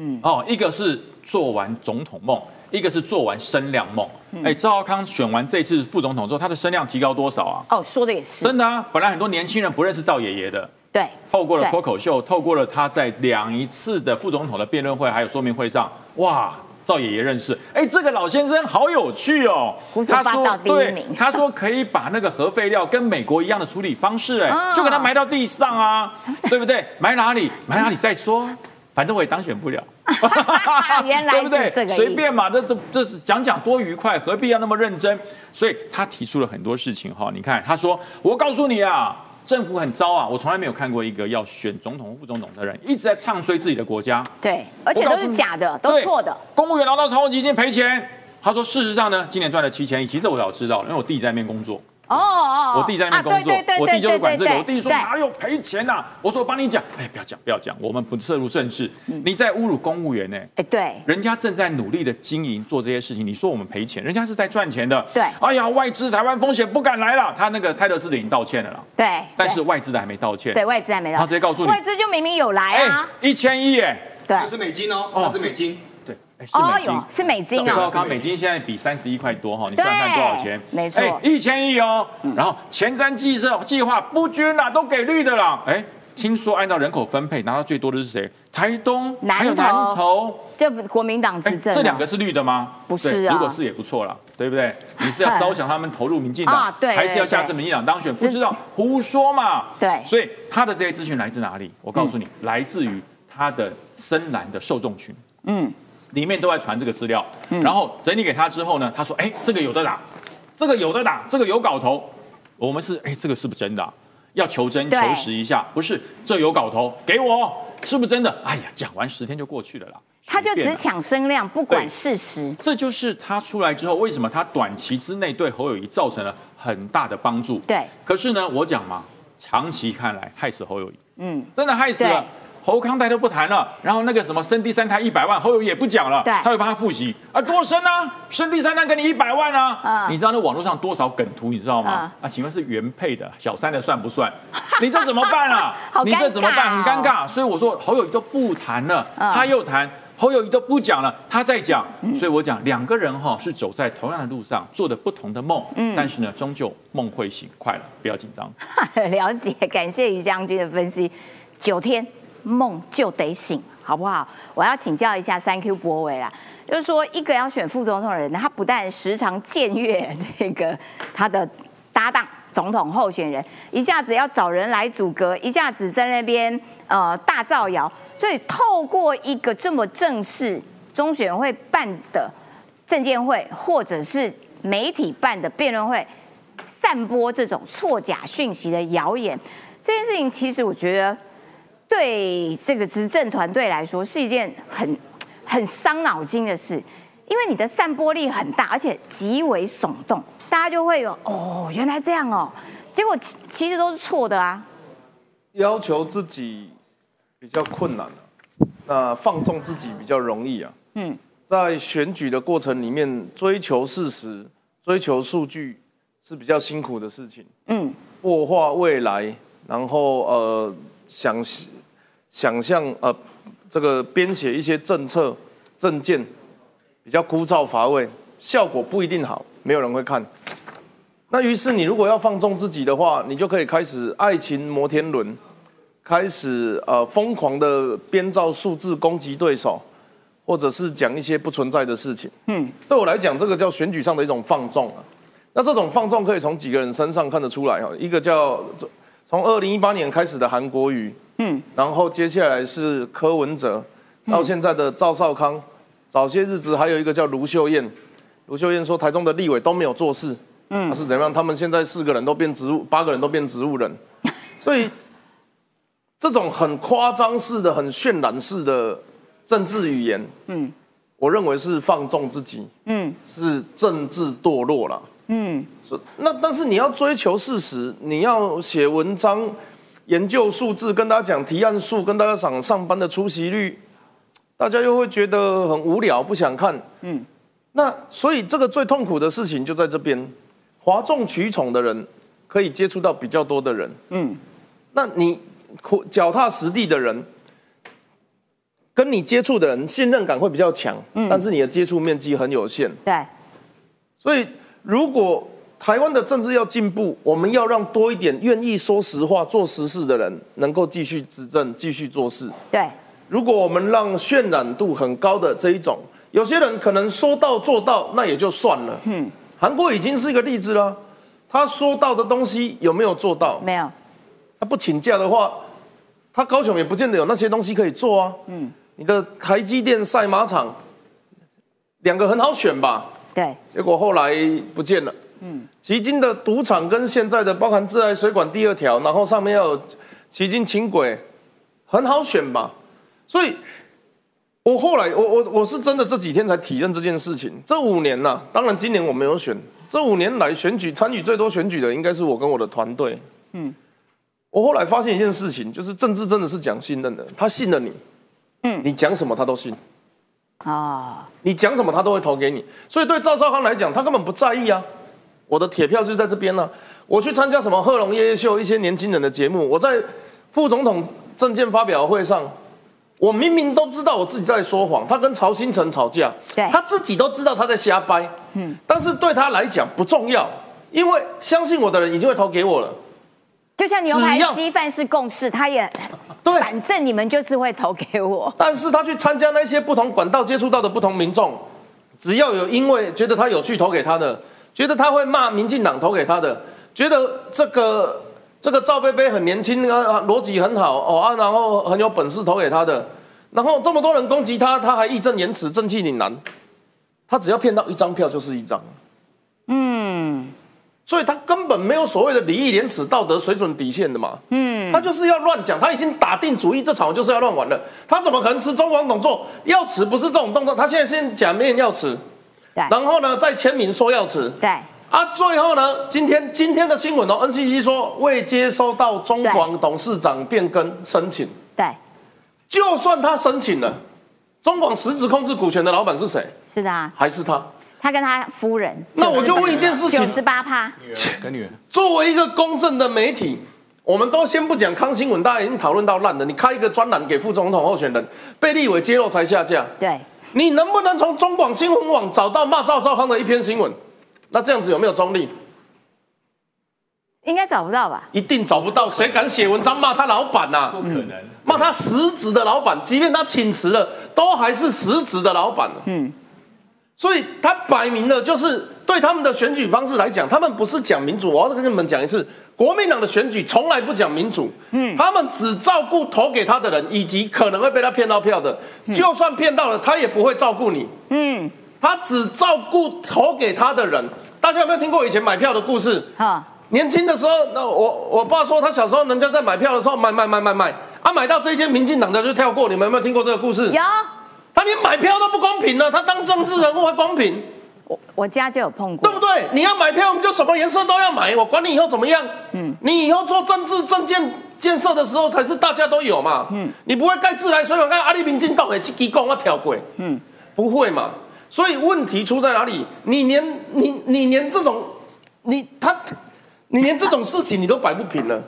嗯，哦，一个是做完总统梦，一个是做完声量梦。哎、赵浩康选完这次副总统之后，他的声量提高多少啊？哦，说的也是，真的啊，本来很多年轻人不认识赵爷爷的，对，透过了对脱口秀，透过了他在两一次的副总统的辩论会还有说明会上，哇，赵爷爷认识。哎，这个老先生好有趣哦。胡说八道第一名。他说可以把那个核废料跟美国一样的处理方式，哎，就给他埋到地上啊，对不对？埋哪里？埋哪里再说，反正我也当选不了。*laughs* 原来对不对？随便嘛，这这这是讲讲多愉快，何必要那么认真？所以他提出了很多事情哈。你看，他说：“我告诉你啊。”政府很糟啊！我从来没有看过一个要选总统、副总统的人一直在唱衰自己的国家。对，而且都是假的，都错的。公务员拿到超基金赔钱，他说事实上呢，今年赚了七千亿。其实我早知道了，因为我弟在那边工作。哦哦，我弟在那边工作，我弟就是管这个。我弟说哪有赔钱呐？我说我帮你讲，哎，不要讲，不要讲，我们不涉入政治。你在侮辱公务员呢？哎，对，人家正在努力的经营做这些事情，你说我们赔钱，人家是在赚钱的。对，哎呀，外资台湾风险不敢来了。他那个泰勒斯的已经道歉了啦。对，但是外资的还没道歉。对外资还没道歉。他直接告诉你，外资就明明有来啊，一千亿哎，对，是美金哦，哦是美金。哦哟，是美金啊！赵康，美金现在比三十一块多哈，你算算多少钱？没错，哎，一千亿哦。然后前瞻计设计划不均啦，都给绿的啦。哎，听说按照人口分配拿到最多的是谁？台东还有南投，这国民党执政，这两个是绿的吗？不是啊，如果是也不错啦，对不对？你是要招降他们投入民进党，对，还是要下次民进党当选？不知道，胡说嘛。对，所以他的这些资讯来自哪里？我告诉你，来自于他的深蓝的受众群。嗯。里面都在传这个资料，然后整理给他之后呢，他说：“哎，这个有的打，这个有的打，这个有搞头。我们是哎，这个是不是真的？要求真求实一下，不是这有搞头，给我是不是真的？哎呀，讲完十天就过去了啦。他就只抢声量，不管事实。这就是他出来之后，为什么他短期之内对侯友谊造成了很大的帮助？对。可是呢，我讲嘛，长期看来害死侯友谊，嗯，真的害死了。”侯康泰都不谈了，然后那个什么生第三胎一百万，侯友也不讲了，他会帮他复习啊，多生啊，生第三胎给你一百万啊，你知道那网络上多少梗图，你知道吗？啊，请问是原配的小三的算不算？*laughs* 你这怎么办啊？你这怎么办？很尴尬，所以我说侯友谊都不谈了，他又谈，侯友谊都不讲了，他在讲，所以我讲两个人哈是走在同样的路上，做的不同的梦，但是呢，终究梦会醒，快了，不要紧张。*laughs* 了解，感谢于将军的分析，九天。梦就得醒，好不好？我要请教一下三 Q 博伟啦，就是说一个要选副总统的人，他不但时常僭越 *laughs* 这个他的搭档总统候选人，一下子要找人来阻隔，一下子在那边呃大造谣，所以透过一个这么正式中选会办的证监会，或者是媒体办的辩论会，散播这种错假讯息的谣言，这件事情其实我觉得。对这个执政团队来说是一件很很伤脑筋的事，因为你的散播力很大，而且极为耸动，大家就会有哦，原来这样哦，结果其其实都是错的啊。要求自己比较困难那放纵自己比较容易啊。嗯，在选举的过程里面，追求事实、追求数据是比较辛苦的事情。嗯，破化未来，然后呃想。想象呃，这个编写一些政策政见，比较枯燥乏味，效果不一定好，没有人会看。那于是你如果要放纵自己的话，你就可以开始爱情摩天轮，开始呃疯狂的编造数字攻击对手，或者是讲一些不存在的事情。嗯，对我来讲，这个叫选举上的一种放纵啊。那这种放纵可以从几个人身上看得出来哈，一个叫从二零一八年开始的韩国瑜。嗯，然后接下来是柯文哲，到现在的赵少康，早些日子还有一个叫卢秀燕，卢秀燕说台中的立委都没有做事，嗯，是怎样？他们现在四个人都变植物，八个人都变植物人，*laughs* 所以这种很夸张式的、很渲染式的政治语言，嗯，我认为是放纵自己，嗯，是政治堕落了，嗯，那但是你要追求事实，你要写文章。研究数字，跟大家讲提案数，跟大家讲上班的出席率，大家又会觉得很无聊，不想看。嗯，那所以这个最痛苦的事情就在这边，哗众取宠的人可以接触到比较多的人。嗯，那你脚踏实地的人，跟你接触的人信任感会比较强。嗯，但是你的接触面积很有限。对，所以如果。台湾的政治要进步，我们要让多一点愿意说实话、做实事的人能够继续执政、继续做事。对，如果我们让渲染度很高的这一种有些人可能说到做到，那也就算了。嗯，韩国已经是一个例子了，他说到的东西有没有做到？没有。他不请假的话，他高雄也不见得有那些东西可以做啊。嗯，你的台积电赛马场，两个很好选吧？对。结果后来不见了。嗯，旗津的赌场跟现在的包含自来水管第二条，然后上面要有旗津轻轨，很好选吧？所以。我后来，我我我是真的这几天才体认这件事情。这五年呐，当然今年我没有选。这五年来选举参与最多选举的，应该是我跟我的团队。嗯，我后来发现一件事情，就是政治真的是讲信任的。他信了你，嗯，你讲什么他都信。啊，你讲什么他都会投给你。所以对赵少康来讲，他根本不在意啊。我的铁票就在这边呢。我去参加什么贺龙夜夜秀一些年轻人的节目，我在副总统证件发表会上。我明明都知道我自己在说谎，他跟曹新成吵架，对，他自己都知道他在瞎掰，嗯，但是对他来讲不重要，因为相信我的人已经会投给我了。就像牛排稀饭是共识，他也对，反正你们就是会投给我。但是他去参加那些不同管道接触到的不同民众，只要有因为觉得他有趣投给他的，觉得他会骂民进党投给他的，觉得这个。这个赵贝贝很年轻啊，逻辑很好哦啊，然后很有本事投给他的，然后这么多人攻击他，他还义正言辞、正气凛然，他只要骗到一张票就是一张，嗯，所以他根本没有所谓的礼义廉耻、道德水准底线的嘛，嗯，他就是要乱讲，他已经打定主意，这场就是要乱玩了，他怎么可能吃中广董座？要辞不是这种动作，他现在先假面要辞，对，然后呢再签名说要辞，对。啊，最后呢？今天今天的新闻哦，NCC 说未接收到中广董事长变更申请。对，就算他申请了，中广实质控制股权的老板是谁？是的，啊还是他？他跟他夫人。那我就问一件事情：九十八趴。跟女儿。作为一个公正的媒体，我们都先不讲康新闻，大家已经讨论到烂了。你开一个专栏给副总统候选人，被立委揭露才下架。对。你能不能从中广新闻网找到骂赵少康的一篇新闻？那这样子有没有中立？应该找不到吧？一定找不到，谁敢写文章骂他老板呐？不可能，骂他实职的老板，即便他请辞了，都还是实职的老板。嗯，所以他摆明了就是对他们的选举方式来讲，他们不是讲民主。我要跟你们讲一次，国民党的选举从来不讲民主。嗯，他们只照顾投给他的人，以及可能会被他骗到票的。就算骗到了，他也不会照顾你。嗯。他只照顾投给他的人。大家有没有听过以前买票的故事？啊，年轻的时候，那我我爸说他小时候人家在买票的时候买买买买买，啊买到这些民进党的就跳过。你们有没有听过这个故事？有。他连买票都不公平了，他当政治人物还公平？我我家就有碰过，对不对？你要买票，我们就什么颜色都要买，我管你以后怎么样。嗯。你以后做政治政见建设的时候，才是大家都有嘛。嗯。你不会盖自来水管，盖阿里民进党的机构我跳过。嗯。不会嘛？所以问题出在哪里？你连你你连这种你他你连这种事情你都摆不平了，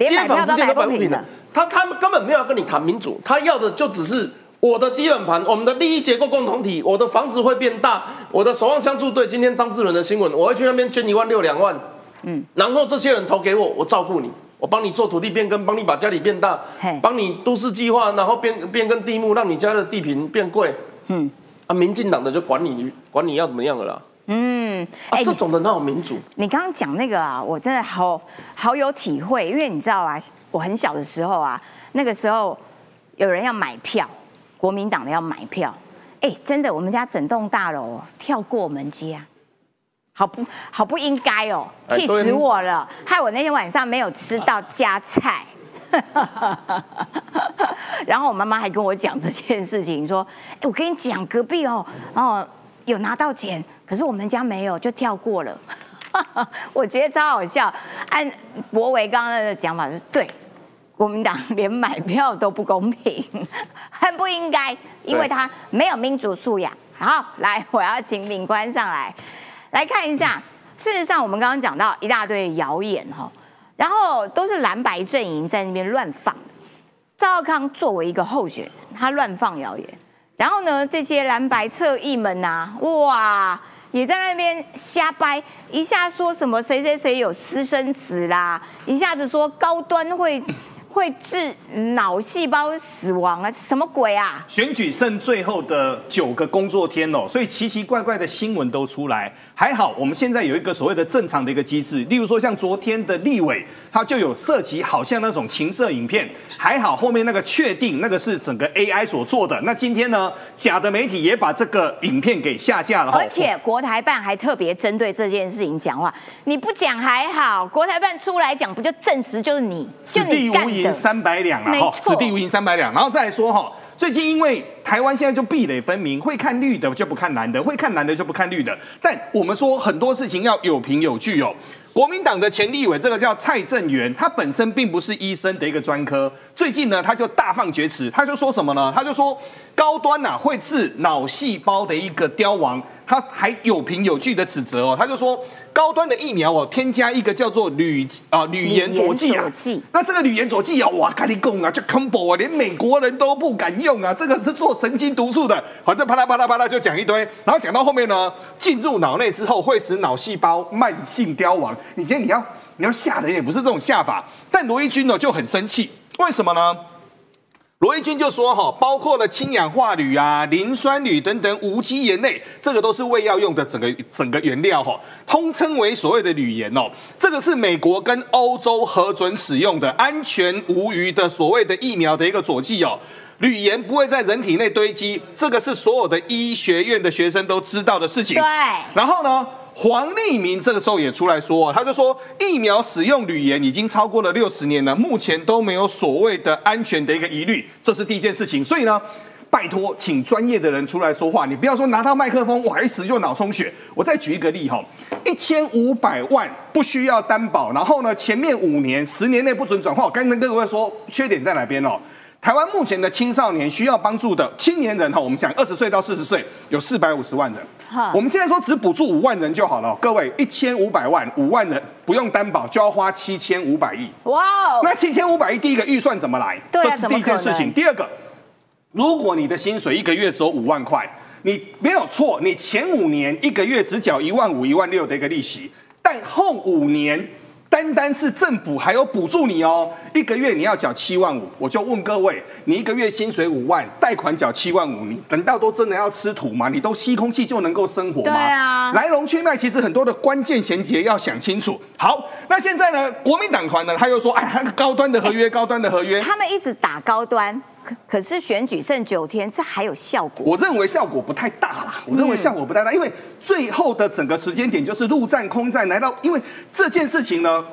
街坊之间都摆不平了。他他们根本没有跟你谈民主，他要的就只是我的基本盘，我们的利益结构共同体，我的房子会变大，我的守望相助队。今天张志伦的新闻，我会去那边捐一万六两万，嗯，然后这些人投给我，我照顾你，我帮你做土地变更，帮你把家里变大，帮你都市计划，然后变变更地目，让你家的地平变贵，嗯。啊，民进党的就管你管你要怎么样了啦。嗯，啊，这种的那种民主。你刚刚讲那个啊，我真的好好有体会，因为你知道啊，我很小的时候啊，那个时候有人要买票，国民党的要买票，哎，真的，我们家整栋大楼跳过我们家，好不好不应该哦，气死我了，害我那天晚上没有吃到加菜。*laughs* 然后我妈妈还跟我讲这件事情，说：“哎，我跟你讲，隔壁哦，哦有拿到钱，可是我们家没有，就跳过了。*laughs* ”我觉得超好笑。按博维刚刚的讲法是对，国民党 *laughs* 连买票都不公平，*laughs* 很不应该，因为他没有民主素养。好，来，我要请领官上来，来看一下。事实上，我们刚刚讲到一大堆谣言哈。然后都是蓝白阵营在那边乱放，赵少康作为一个候选人，他乱放谣言，然后呢，这些蓝白侧翼们呐，哇，也在那边瞎掰，一下说什么谁谁谁有私生子啦，一下子说高端会会致脑细胞死亡啊？什么鬼啊？选举剩最后的九个工作天哦，所以奇奇怪怪的新闻都出来。还好，我们现在有一个所谓的正常的一个机制，例如说像昨天的立委，他就有涉及好像那种情色影片，还好后面那个确定那个是整个 AI 所做的。那今天呢，假的媒体也把这个影片给下架了，而且国台办还特别针对这件事情讲话，你不讲还好，国台办出来讲，不就证实就是你，此地无银三百两啊哈，此地无银三百两，然后再来说哈。最近因为台湾现在就壁垒分明，会看绿的就不看蓝的，会看蓝的就不看绿的。但我们说很多事情要有凭有据哦。国民党的前立委，这个叫蔡正元，他本身并不是医生的一个专科。最近呢，他就大放厥词，他就说什么呢？他就说高端呐会治脑细胞的一个凋亡。他还有凭有据的指责哦，他就说高端的疫苗哦，添加一个叫做铝啊铝盐佐剂啊，那这个铝盐佐剂啊，哇，跟你讲啊，就 combo 啊，连美国人都不敢用啊，这个是做神经毒素的，反正啪啦啪啦啪啦就讲一堆，然后讲到后面呢，进入脑内之后会使脑细胞慢性凋亡。你今天你要你要吓人也不是这种吓法，但罗伊军呢就很生气，为什么呢？罗毅军就说：“哈，包括了氢氧化铝啊、磷酸铝等等无机盐类，这个都是胃药用的整个整个原料哈，通称为所谓的铝盐哦。这个是美国跟欧洲核准使用的安全无虞的所谓的疫苗的一个佐剂哦。铝盐不会在人体内堆积，这个是所有的医学院的学生都知道的事情。对，然后呢？”黄立明这个时候也出来说，他就说疫苗使用铝盐已经超过了六十年了，目前都没有所谓的安全的一个疑虑，这是第一件事情。所以呢，拜托，请专业的人出来说话，你不要说拿到麦克风，我还死就脑充血。我再举一个例哈，一千五百万不需要担保，然后呢，前面五年、十年内不准转换。我刚跟各位说，缺点在哪边哦？台湾目前的青少年需要帮助的青年人哈，我们讲二十岁到四十岁有四百五十万人。我们现在说只补助五万人就好了，各位一千五百万五万人不用担保就要花七千五百亿。哇哦！那七千五百亿第一个预算怎么来？这是第一件事情。第二个，如果你的薪水一个月只有五万块，你没有错，你前五年一个月只缴一万五、一万六的一个利息，但后五年。单单是政府还有补助你哦，一个月你要缴七万五，我就问各位，你一个月薪水五万，贷款缴七万五，你难道都真的要吃土吗？你都吸空气就能够生活吗？对啊，来龙去脉其实很多的关键衔接要想清楚。好，那现在呢，国民党团呢，他又说，哎，那个高端的合约，高端的合约，他们一直打高端。可是选举剩九天，这还有效果？我认为效果不太大啦。我认为效果不太大，因为最后的整个时间点就是陆战、空战来到。因为这件事情呢，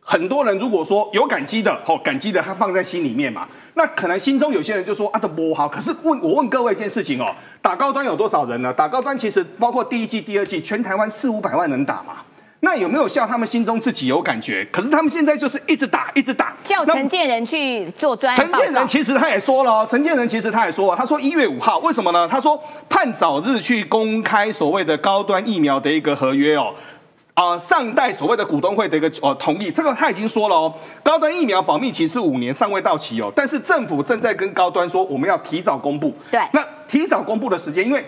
很多人如果说有感激的，哦，感激的他放在心里面嘛，那可能心中有些人就说啊，这不好。可是问我问各位一件事情哦，打高端有多少人呢？打高端其实包括第一季、第二季，全台湾四五百万人打嘛。那有没有像？他们心中自己有感觉，可是他们现在就是一直打，一直打。叫陈建仁去做专陈建仁其实他也说了，陈建仁其实他也说了，他说一月五号，为什么呢？他说盼早日去公开所谓的高端疫苗的一个合约哦，啊，上代所谓的股东会的一个呃同意，这个他已经说了哦，高端疫苗保密期是五年，尚未到期哦，但是政府正在跟高端说，我们要提早公布。对，那提早公布的时间，因为。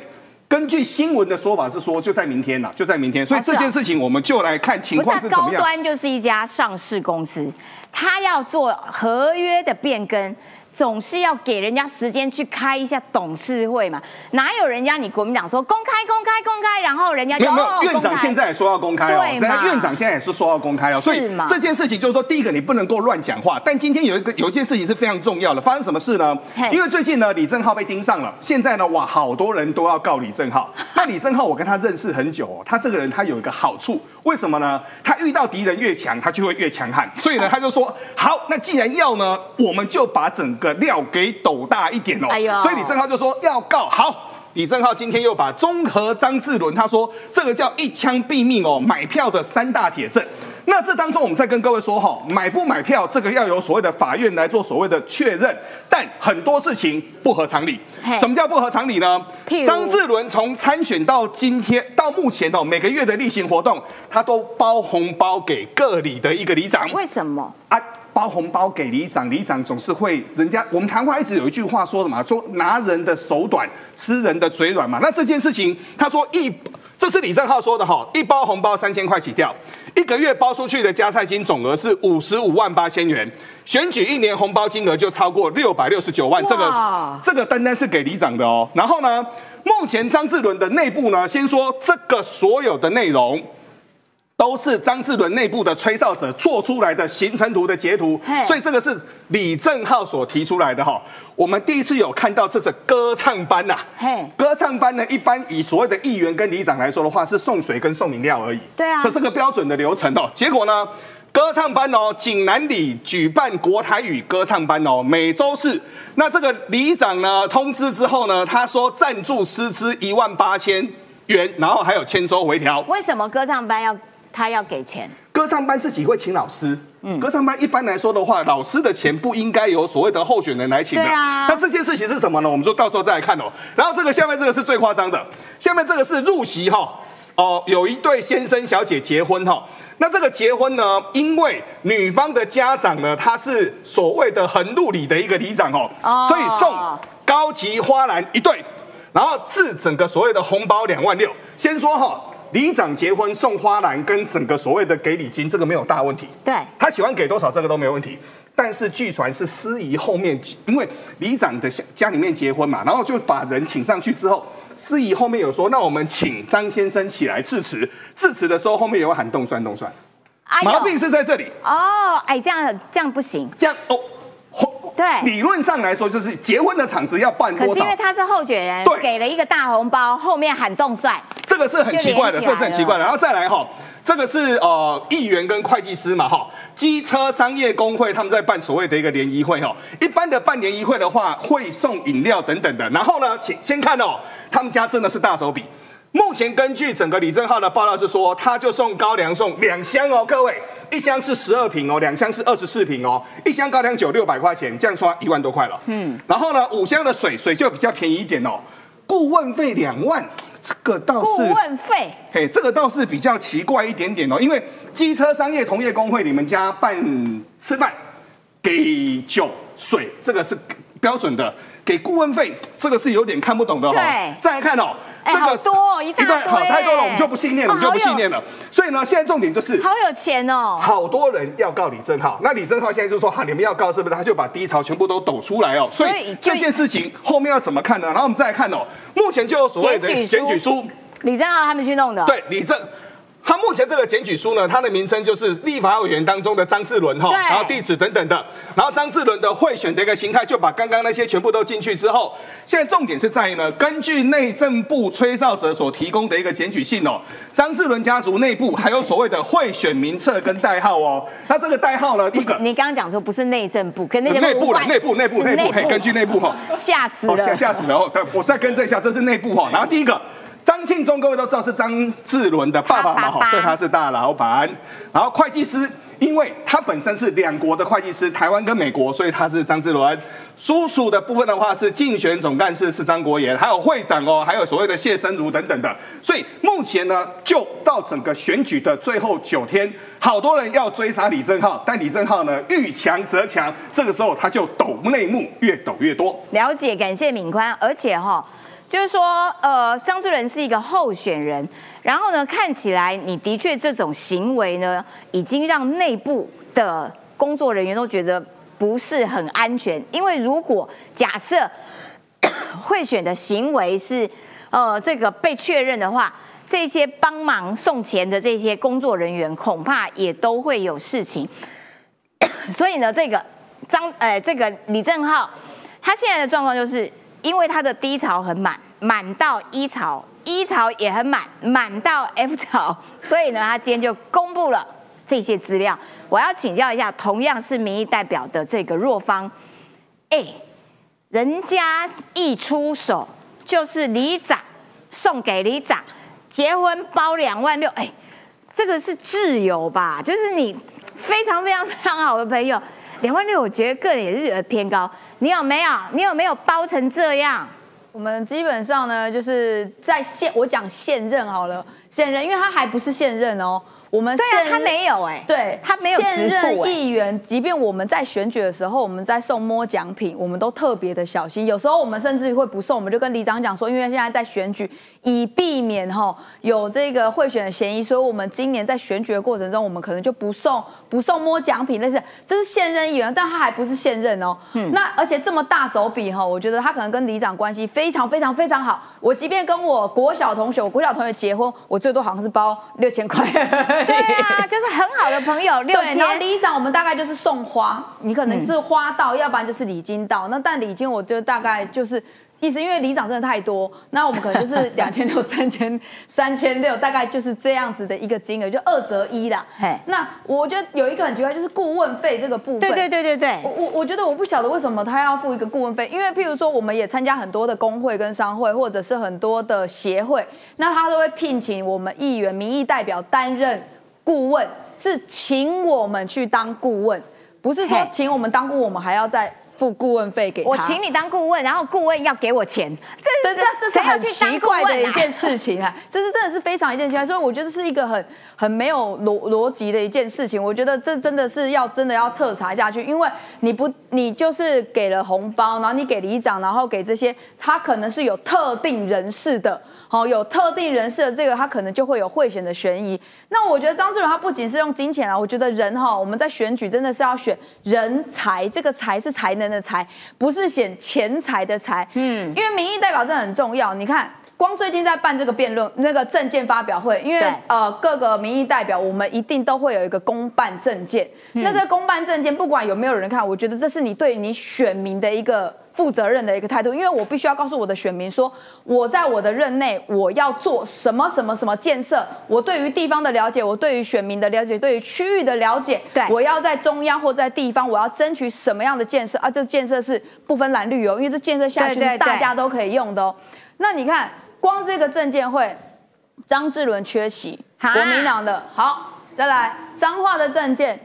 根据新闻的说法是说，就在明天了，就在明天。所以这件事情我们就来看情况是怎么样。高端就是一家上市公司，它要做合约的变更。总是要给人家时间去开一下董事会嘛？哪有人家你国民党说公开公开公开，然后人家没有没有院长现在也说要公开哦，对院长现在也是说要公开哦，所以这件事情就是说，第一个你不能够乱讲话。但今天有一个有一件事情是非常重要的，发生什么事呢？因为最近呢，李正浩被盯上了，现在呢，哇，好多人都要告李正浩。*laughs* 那李正浩我跟他认识很久哦，他这个人他有一个好处，为什么呢？他遇到敌人越强，他就会越强悍。所以呢，他就说好，那既然要呢，我们就把整个料给斗大一点哦。所以李正浩就说要告好。李正浩今天又把综合张志伦，他说这个叫一枪毙命哦，买票的三大铁证。那这当中，我们再跟各位说哈，买不买票，这个要由所谓的法院来做所谓的确认。但很多事情不合常理。什么叫不合常理呢？张志伦从参选到今天到目前哦，每个月的例行活动，他都包红包给各里的一个里长。为什么啊？包红包给里长，里长总是会人家我们谈话一直有一句话说什么？说拿人的手短，吃人的嘴软嘛。那这件事情，他说一。这是李正浩说的哈，一包红包三千块起跳，一个月包出去的加菜金总额是五十五万八千元，选举一年红包金额就超过六百六十九万，这个这个单单是给里长的哦。然后呢，目前张志伦的内部呢，先说这个所有的内容。都是张志伦内部的吹哨者做出来的行程图的截图，所以这个是李正浩所提出来的哈。我们第一次有看到这是歌唱班呐，歌唱班呢，一般以所谓的议员跟里长来说的话，是送水跟送饮料而已。对啊，这个标准的流程哦。结果呢，歌唱班哦，景南里举办国台语歌唱班哦，每周四。那这个里长呢通知之后呢，他说赞助师资一万八千元，然后还有签收回条。为什么歌唱班要？他要给钱，歌唱班自己会请老师。嗯，歌唱班一般来说的话，老师的钱不应该由所谓的候选人来请的。对啊。那这件事情是什么呢？我们就到时候再来看哦。然后这个下面这个是最夸张的，下面这个是入席哈哦，有一对先生小姐结婚哈。那这个结婚呢，因为女方的家长呢，他是所谓的横路里的一个里长哦，所以送高级花篮一对，然后至整个所谓的红包两万六。先说哈。里长结婚送花篮跟整个所谓的给礼金，这个没有大问题。对，他喜欢给多少，这个都没有问题。但是据传是司仪后面，因为里长的家里面结婚嘛，然后就把人请上去之后，司仪后面有说，那我们请张先生起来致辞。致辞的时候后面有喊动算动算，毛病是在这里。哦，哎，这样这样不行。这样哦。对，理论上来说，就是结婚的场子要办多少？可是因为他是候选人，对，给了一个大红包，后面喊动算，这个是很奇怪的，这是很奇怪的。然后再来哈，这个是呃议员跟会计师嘛哈，机车商业工会他们在办所谓的一个联谊会哈，一般的办联谊会的话会送饮料等等的。然后呢，请先看哦，他们家真的是大手笔。目前根据整个李正浩的报道是说，他就送高粱送两箱哦，各位。一箱是十二瓶哦，两箱是二十四瓶哦，一箱高粱酒六百块钱，这样刷一万多块了。嗯，然后呢，五箱的水水就比较便宜一点哦，顾问费两万，这个倒是顾问费，嘿，这个倒是比较奇怪一点点哦，因为机车商业同业工会你们家办吃饭给酒水，这个是标准的。给顾问费，这个是有点看不懂的哈。再来看哦，这个多一段好太多了，我们就不信念了，我们就不信念了。所以呢，现在重点就是好有钱哦，好多人要告李正浩。那李正浩现在就说哈，你们要告是不是？他就把低潮全部都抖出来哦。所以这件事情后面要怎么看呢？然后我们再来看哦，目前就有所谓的检举书，李正浩他们去弄的。对，李正。他目前这个检举书呢，他的名称就是立法委员当中的张志伦哈，然后地址等等的，然后张志伦的贿选的一个形态，就把刚刚那些全部都进去之后，现在重点是在于呢，根据内政部吹哨者所提供的一个检举信哦，张志伦家族内部还有所谓的贿选名册跟代号哦，那这个代号呢，第一个你刚刚讲说不是内政部，跟内内部了，内部内部内部，嘿，根据内部哈，吓死了，吓吓死了哦，我再更正一下，这是内部哈，然后第一个。张庆忠，各位都知道是张志伦的爸爸嘛，所以他是大老板。然后会计师，因为他本身是两国的会计师，台湾跟美国，所以他是张志伦。叔叔的部分的话是竞选总干事是张国炎，还有会长哦，还有所谓的谢生如等等的。所以目前呢，就到整个选举的最后九天，好多人要追杀李正浩，但李正浩呢遇强则强，这个时候他就抖内幕，越抖越多。了解，感谢敏宽，而且哈。就是说，呃，张志仁是一个候选人，然后呢，看起来你的确这种行为呢，已经让内部的工作人员都觉得不是很安全。因为如果假设 *coughs* 贿选的行为是呃这个被确认的话，这些帮忙送钱的这些工作人员恐怕也都会有事情。*coughs* 所以呢，这个张呃这个李正浩，他现在的状况就是。因为它的低潮很满，满到一潮，一潮也很满，满到 F 潮，*laughs* 所以呢，他今天就公布了这些资料。我要请教一下，同样是民意代表的这个若方，哎，人家一出手就是里长送给里长结婚包两万六，哎，这个是挚友吧？就是你非常非常非常好的朋友。两万六，我觉得个人也是觉得偏高。你有没有？你有没有包成这样？我们基本上呢，就是在现我讲现任好了，现任，因为他还不是现任哦。我们对啊，现他没有哎，对，他没有现直任议员，即便我们在选举的时候，我们在送摸奖品，我们都特别的小心。有时候我们甚至会不送，我们就跟里长讲说，因为现在在选举，以避免哈有这个贿选的嫌疑，所以我们今年在选举的过程中，我们可能就不送不送摸奖品。但是这是现任议员，但他还不是现任哦。嗯那而且这么大手笔哈，我觉得他可能跟里长关系非常非常非常好。我即便跟我国小同学，我国小同学结婚，我最多好像是包六千块。对啊，就是很好的朋友，六对，然后千。里长我们大概就是送花，你可能是花到，要不然就是礼金到。那但礼金我就大概就是。意思，因为里长真的太多，那我们可能就是两千六、三千、三千六，大概就是这样子的一个金额，就二折一啦。那我觉得有一个很奇怪，就是顾问费这个部分。对对对对对我，我我觉得我不晓得为什么他要付一个顾问费，因为譬如说我们也参加很多的工会跟商会，或者是很多的协会，那他都会聘请我们议员、民意代表担任顾问，是请我们去当顾问，不是说嘿请我们当顾问，我们还要再付顾问费给他。我请你当顾问，然后顾问要给我钱，这对，这这是很奇怪的一件事情啊！*laughs* 这是真的是非常一件奇怪，所以我觉得是一个很很没有逻逻辑的一件事情。我觉得这真的是要真的要彻查下去，因为你不你就是给了红包，然后你给里长，然后给这些他可能是有特定人士的。好，有特定人士的这个，他可能就会有贿选的嫌疑。那我觉得张志勇他不仅是用金钱啊，我觉得人哈，我们在选举真的是要选人才，这个才是才能的才，不是选钱财的财。嗯，因为民意代表真的很重要。你看，光最近在办这个辩论，那个证件发表会，因为呃各个民意代表，我们一定都会有一个公办证件。那这公办证件，不管有没有人看，我觉得这是你对你选民的一个。负责任的一个态度，因为我必须要告诉我的选民说，我在我的任内我要做什么什么什么建设，我对于地方的了解，我对于选民的了解，对于区域的了解，对我要在中央或在地方，我要争取什么样的建设啊？这建设是不分蓝绿哦，因为这建设下去是大家都可以用的哦。那你看，光这个证监会，张志伦缺席，国民党的好，再来彰化的证件。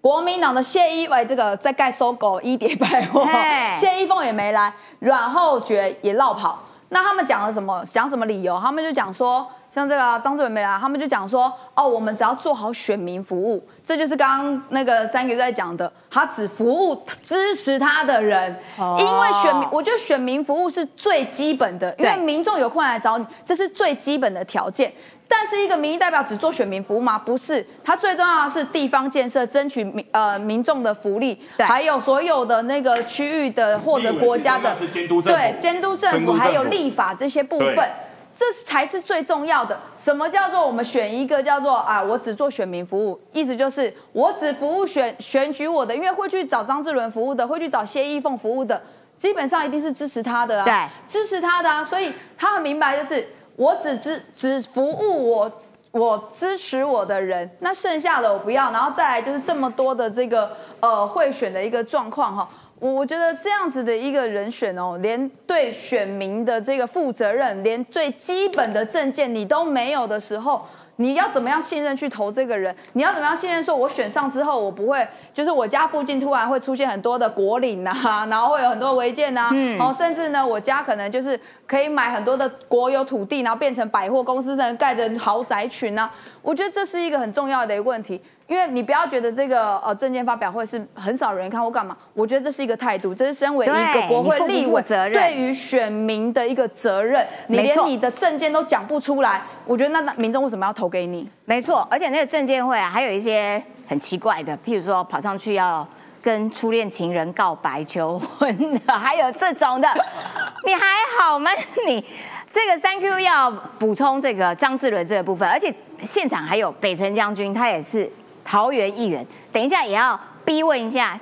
国民党的谢依伟这个在盖搜狗一叠百货，谢依凤也没来，阮厚觉也落跑。那他们讲了什么？讲什么理由？他们就讲说，像这个啊张志伟没来，他们就讲说，哦，我们只要做好选民服务，这就是刚刚那个三个在讲的，他只服务支持他的人，哦因为选民，我觉得选民服务是最基本的，因为民众有困难来找你，这是最基本的条件。但是一个民意代表只做选民服务吗？不是，他最重要的是地方建设，争取民呃民众的福利，还有所有的那个区域的或者国家的监督政府对监督政府，监督政府还有立法这些部分。这才是最重要的。什么叫做我们选一个叫做啊，我只做选民服务，意思就是我只服务选选举我的，因为会去找张志伦服务的，会去找谢依凤服务的，基本上一定是支持他的啊，支持他的啊，所以他很明白，就是我只支只服务我。我支持我的人，那剩下的我不要，然后再来就是这么多的这个呃贿选的一个状况哈，我我觉得这样子的一个人选哦，连对选民的这个负责任，连最基本的证件你都没有的时候，你要怎么样信任去投这个人？你要怎么样信任说，我选上之后，我不会就是我家附近突然会出现很多的国岭啊，*laughs* 然后会有很多违建呐，嗯哦，甚至呢，我家可能就是可以买很多的国有土地，然后变成百货公司，甚至盖着豪宅群啊。我觉得这是一个很重要的一个问题，因为你不要觉得这个呃证件发表会是很少人看或干嘛，我觉得这是一个态度，这是身为一个对国会立委负责任对于选民的一个责任，你连你的证件都讲不出来，我觉得那那民众为什么要投给你？没错，而且那个证件会啊，还有一些很奇怪的，譬如说跑上去要跟初恋情人告白求婚的，还有这种的，*laughs* 你还好吗？你这个三 Q 要补充这个张志伦这个部分，而且现场还有北辰将军，他也是桃园议员，等一下也要逼问一下。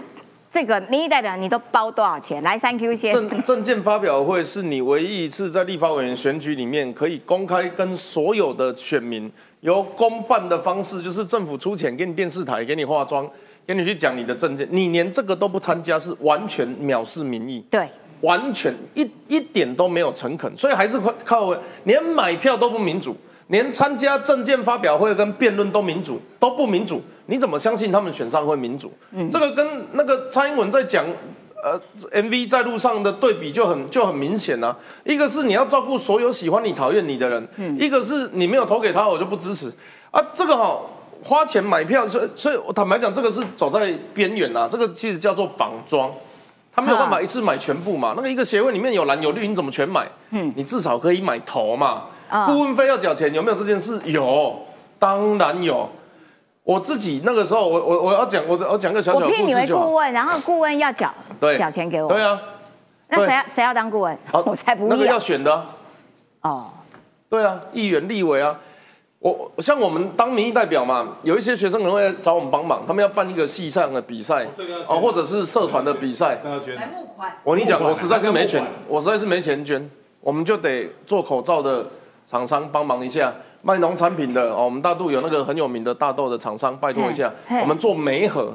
这个民意代表你都包多少钱？来三 Q 先。证证件发表会是你唯一一次在立法委员选举里面可以公开跟所有的选民由公办的方式，就是政府出钱给你电视台，给你化妆，给你去讲你的证件，你连这个都不参加，是完全藐视民意。对，完全一一点都没有诚恳，所以还是靠靠连买票都不民主，连参加证件发表会跟辩论都民主都不民主，你怎么相信他们选上会民主？这个跟那个蔡英文在讲。呃，MV 在路上的对比就很就很明显啊。一个是你要照顾所有喜欢你、讨厌你的人，一个是你没有投给他，我就不支持啊。这个哈，花钱买票，所以所以我坦白讲，这个是走在边缘呐，这个其实叫做绑桩。他没有办法一次买全部嘛？那个一个协会里面有蓝有绿，你怎么全买？嗯，你至少可以买头嘛。顾问费要缴钱，有没有这件事？有，当然有。我自己那个时候，我我我要讲，我我讲个小小故事。我聘你为顾问，然后顾问要缴缴钱给我。对啊。那谁要谁要当顾问？*laughs* 我才不那个要选的。哦。对啊，议员、立委啊。我像我们当民意代表嘛，有一些学生可能会找我们帮忙，他们要办一个系上的比赛，哦，或者是社团的比赛。来募款。我跟你讲，我实在是没钱，我实在是没钱捐，我们就得做口罩的厂商帮忙一下，卖农产品的哦，我们大肚有那个很有名的大豆的厂商，拜托一下，我们做媒合，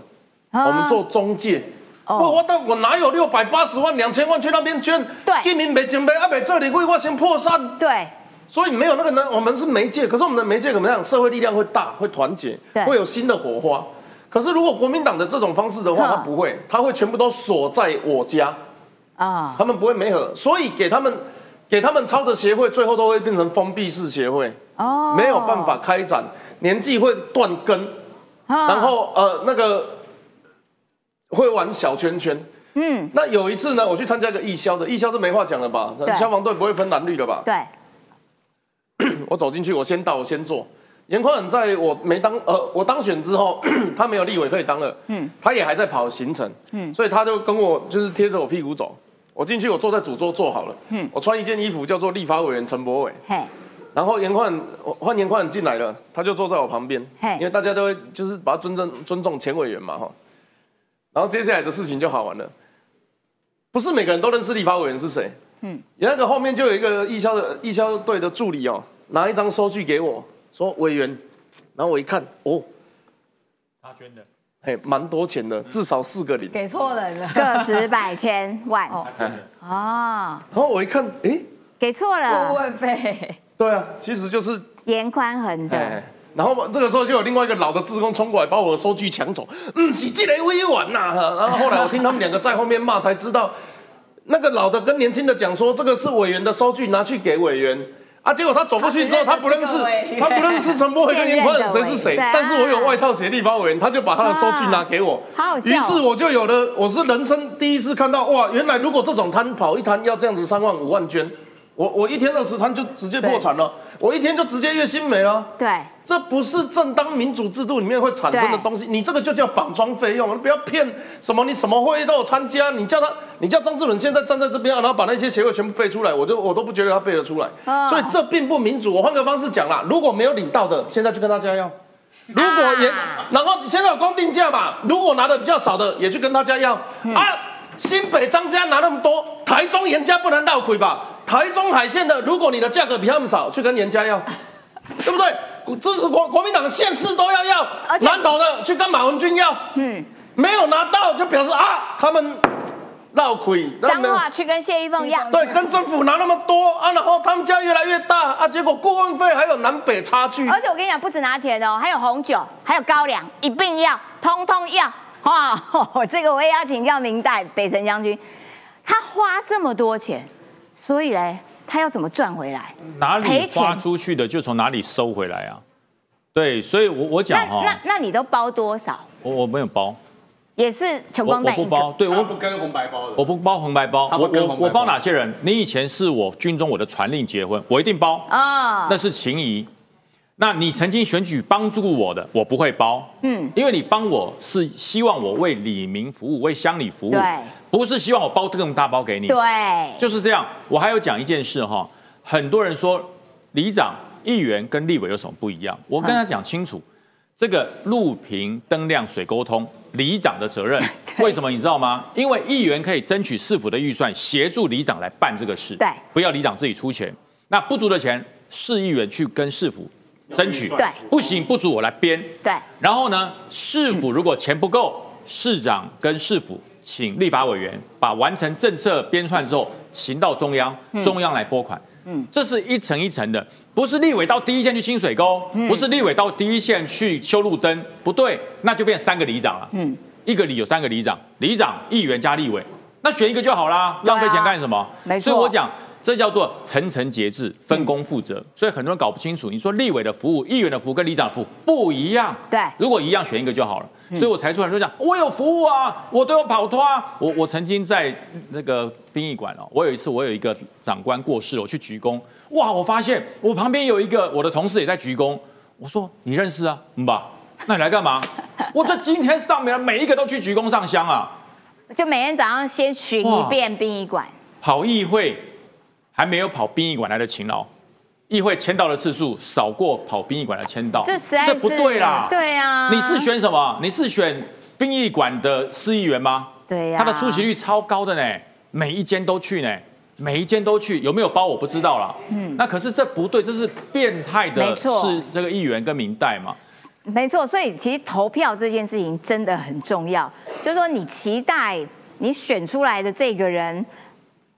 我们做中介。我我但我哪有六百八十万、两千万去那边捐？对，地名没钱没阿没这里为我先破产。对。所以没有那个呢，我们是媒介，可是我们的媒介怎么样？社会力量会大，会团结，会有新的火花。可是如果国民党的这种方式的话，他不会，他会全部都锁在我家啊，他们不会媒合，所以给他们给他们抄的协会，最后都会变成封闭式协会哦，没有办法开展，年纪会断根，然后呃那个会玩小圈圈。嗯，那有一次呢，我去参加一个义消的，义消是没话讲了吧？消防队不会分蓝绿的吧？对。*clears throat* 我走进去，我先到，我先坐。严宽很在我没当呃，我当选之后，*clears throat* 他没有立委可以当了，嗯，他也还在跑行程，嗯，所以他就跟我就是贴着我屁股走。我进去，我坐在主桌坐好了，嗯，我穿一件衣服叫做立法委员陈柏伟，嘿，然后严宽换严焕进来了，他就坐在我旁边，嘿，因为大家都会就是把他尊重尊重前委员嘛，哈，然后接下来的事情就好玩了，不是每个人都认识立法委员是谁，嗯，那个后面就有一个义消的义消队的助理哦。拿一张收据给我，说委员，然后我一看，哦，他捐的，嘿，蛮多钱的，至少四个零，给错人了，个十百千万，哦，啊，然后我一看，哎，给错了，顾问费，对啊，其实就是严宽恒的，然后这个时候就有另外一个老的职工冲过来，把我的收据抢走，嗯，是这雷委婉呐，然后后来我听他们两个在后面骂，才知道那个老的跟年轻的讲说，这个是委员的收据，拿去给委员。啊！结果他走过去之后，他不认识，他不认识陈柏伟跟严宽谁是谁。但是我有外套写立法委员，他就把他的收据拿给我。于是我就有了，我是人生第一次看到哇！原来如果这种摊跑一摊要这样子三万五万捐。我我一天二十摊就直接破产了，我一天就直接月薪没了。对，这不是正当民主制度里面会产生的东西。你这个就叫绑桩费用，你不要骗什么，你什么会议都有参加。你叫他，你叫张志伦现在站在这边，然后把那些协会全部背出来，我就我都不觉得他背得出来。所以这并不民主。我换个方式讲啦，如果没有领到的，现在去跟大家要；如果也，然后现在有公定价嘛，如果拿的比较少的，也去跟大家要。啊，新北张家拿那么多，台中严家不能闹亏吧？台中海鲜的，如果你的价格比他们少，去跟人家要，*laughs* 对不对？支持国国民党的县市都要要，南投的去跟马文君要，嗯，没有拿到就表示啊，他们闹亏。脏话去跟谢依凤要，对，跟政府拿那么多啊，然后他们家越来越大啊，结果顾问费还有南北差距。而且我跟你讲，不止拿钱哦，还有红酒，还有高粱，一并要，通通要。哇，*laughs* 这个我也要请教明代北辰将军，他花这么多钱。所以嘞，他要怎么赚回来？哪里花出去的就从哪里收回来啊？对，所以我我讲哈，那那你都包多少？我我没有包，也是穷光蛋。我不包，对我不跟红白包的，我不包红白包。我我我包哪些人？你以前是我军中我的传令结婚，我一定包啊，那是情谊。那你曾经选举帮助我的，我不会包，嗯，因为你帮我是希望我为李民服务，为乡里服务，对，不是希望我包更大包给你，对，就是这样。我还有讲一件事哈，很多人说里长、议员跟立委有什么不一样？我跟他讲清楚，这个路平灯亮水沟通，里长的责任，*laughs* 为什么你知道吗？因为议员可以争取市府的预算，协助里长来办这个事，对，不要里长自己出钱，那不足的钱，市议员去跟市府。争取对。不行不足我来编对，然后呢市府如果钱不够，市长跟市府请立法委员把完成政策编串之后，请到中央，中央来拨款。嗯，这是一层一层的，不是立委到第一线去清水沟，不是立委到第一线去修路灯，不对，那就变三个里长了。嗯，一个里有三个里长，里长、议员加立委，那选一个就好啦，浪费钱干什么？所以我讲这叫做层层节制、分工负责。所以很多人搞不清楚，你说立委的服务、议员的服务跟里长的服务不一样。对如果一样，选一个就好了。所以我才说很多人讲，我有服务啊，我都有跑脱啊。我我曾经在那个殡仪馆哦，我有一次我有一个长官过世，我去鞠躬，哇，我发现我旁边有一个我的同事也在鞠躬，我说你认识啊，嗯吧？那你来干嘛？*laughs* 我这今天上面的每一个都去鞠躬上香啊。就每天早上先巡一遍殡仪馆，跑议会还没有跑殡仪馆来的勤劳，议会签到的次数少过跑殡仪馆的签到，这实在是不对啦。对啊，你是选什么？你是选殡仪馆的市议员吗？对呀他的出席率超高的呢，每一间都去呢。每一间都去，有没有包我不知道啦。嗯，那可是这不对，这是变态的，是这个议员跟明代嘛。没错，所以其实投票这件事情真的很重要，就是说你期待你选出来的这个人，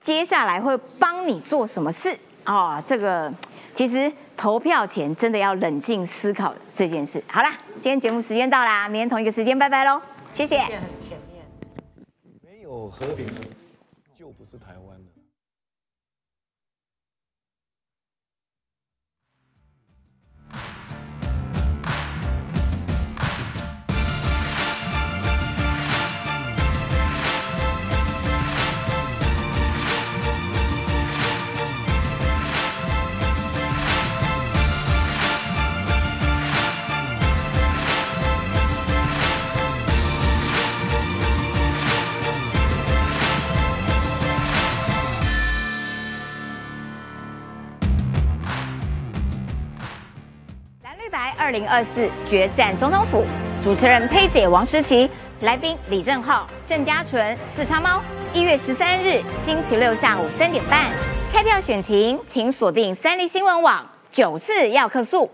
接下来会帮你做什么事啊、这个其实投票前真的要冷静思考这件事。好啦，今天节目时间到啦，明天同一个时间拜拜喽，谢谢。没有和平，就不是台湾二零二四决战总统府，主持人佩姐王诗琪，来宾李正浩、郑家纯、四叉猫。一月十三日星期六下午三点半，开票选情，请锁定三立新闻网九四要客诉。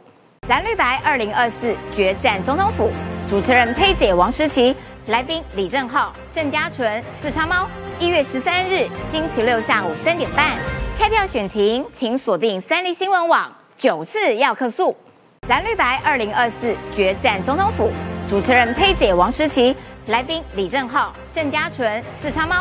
蓝绿白二零二四决战总统府，主持人佩姐王诗琪，来宾李正浩、郑家纯、四叉猫。一月十三日星期六下午三点半，开票选情，请锁定三立新闻网九四要客诉。蓝绿白二零二四决战总统府，主持人佩姐王诗琪，来宾李正浩、郑家纯、四川猫。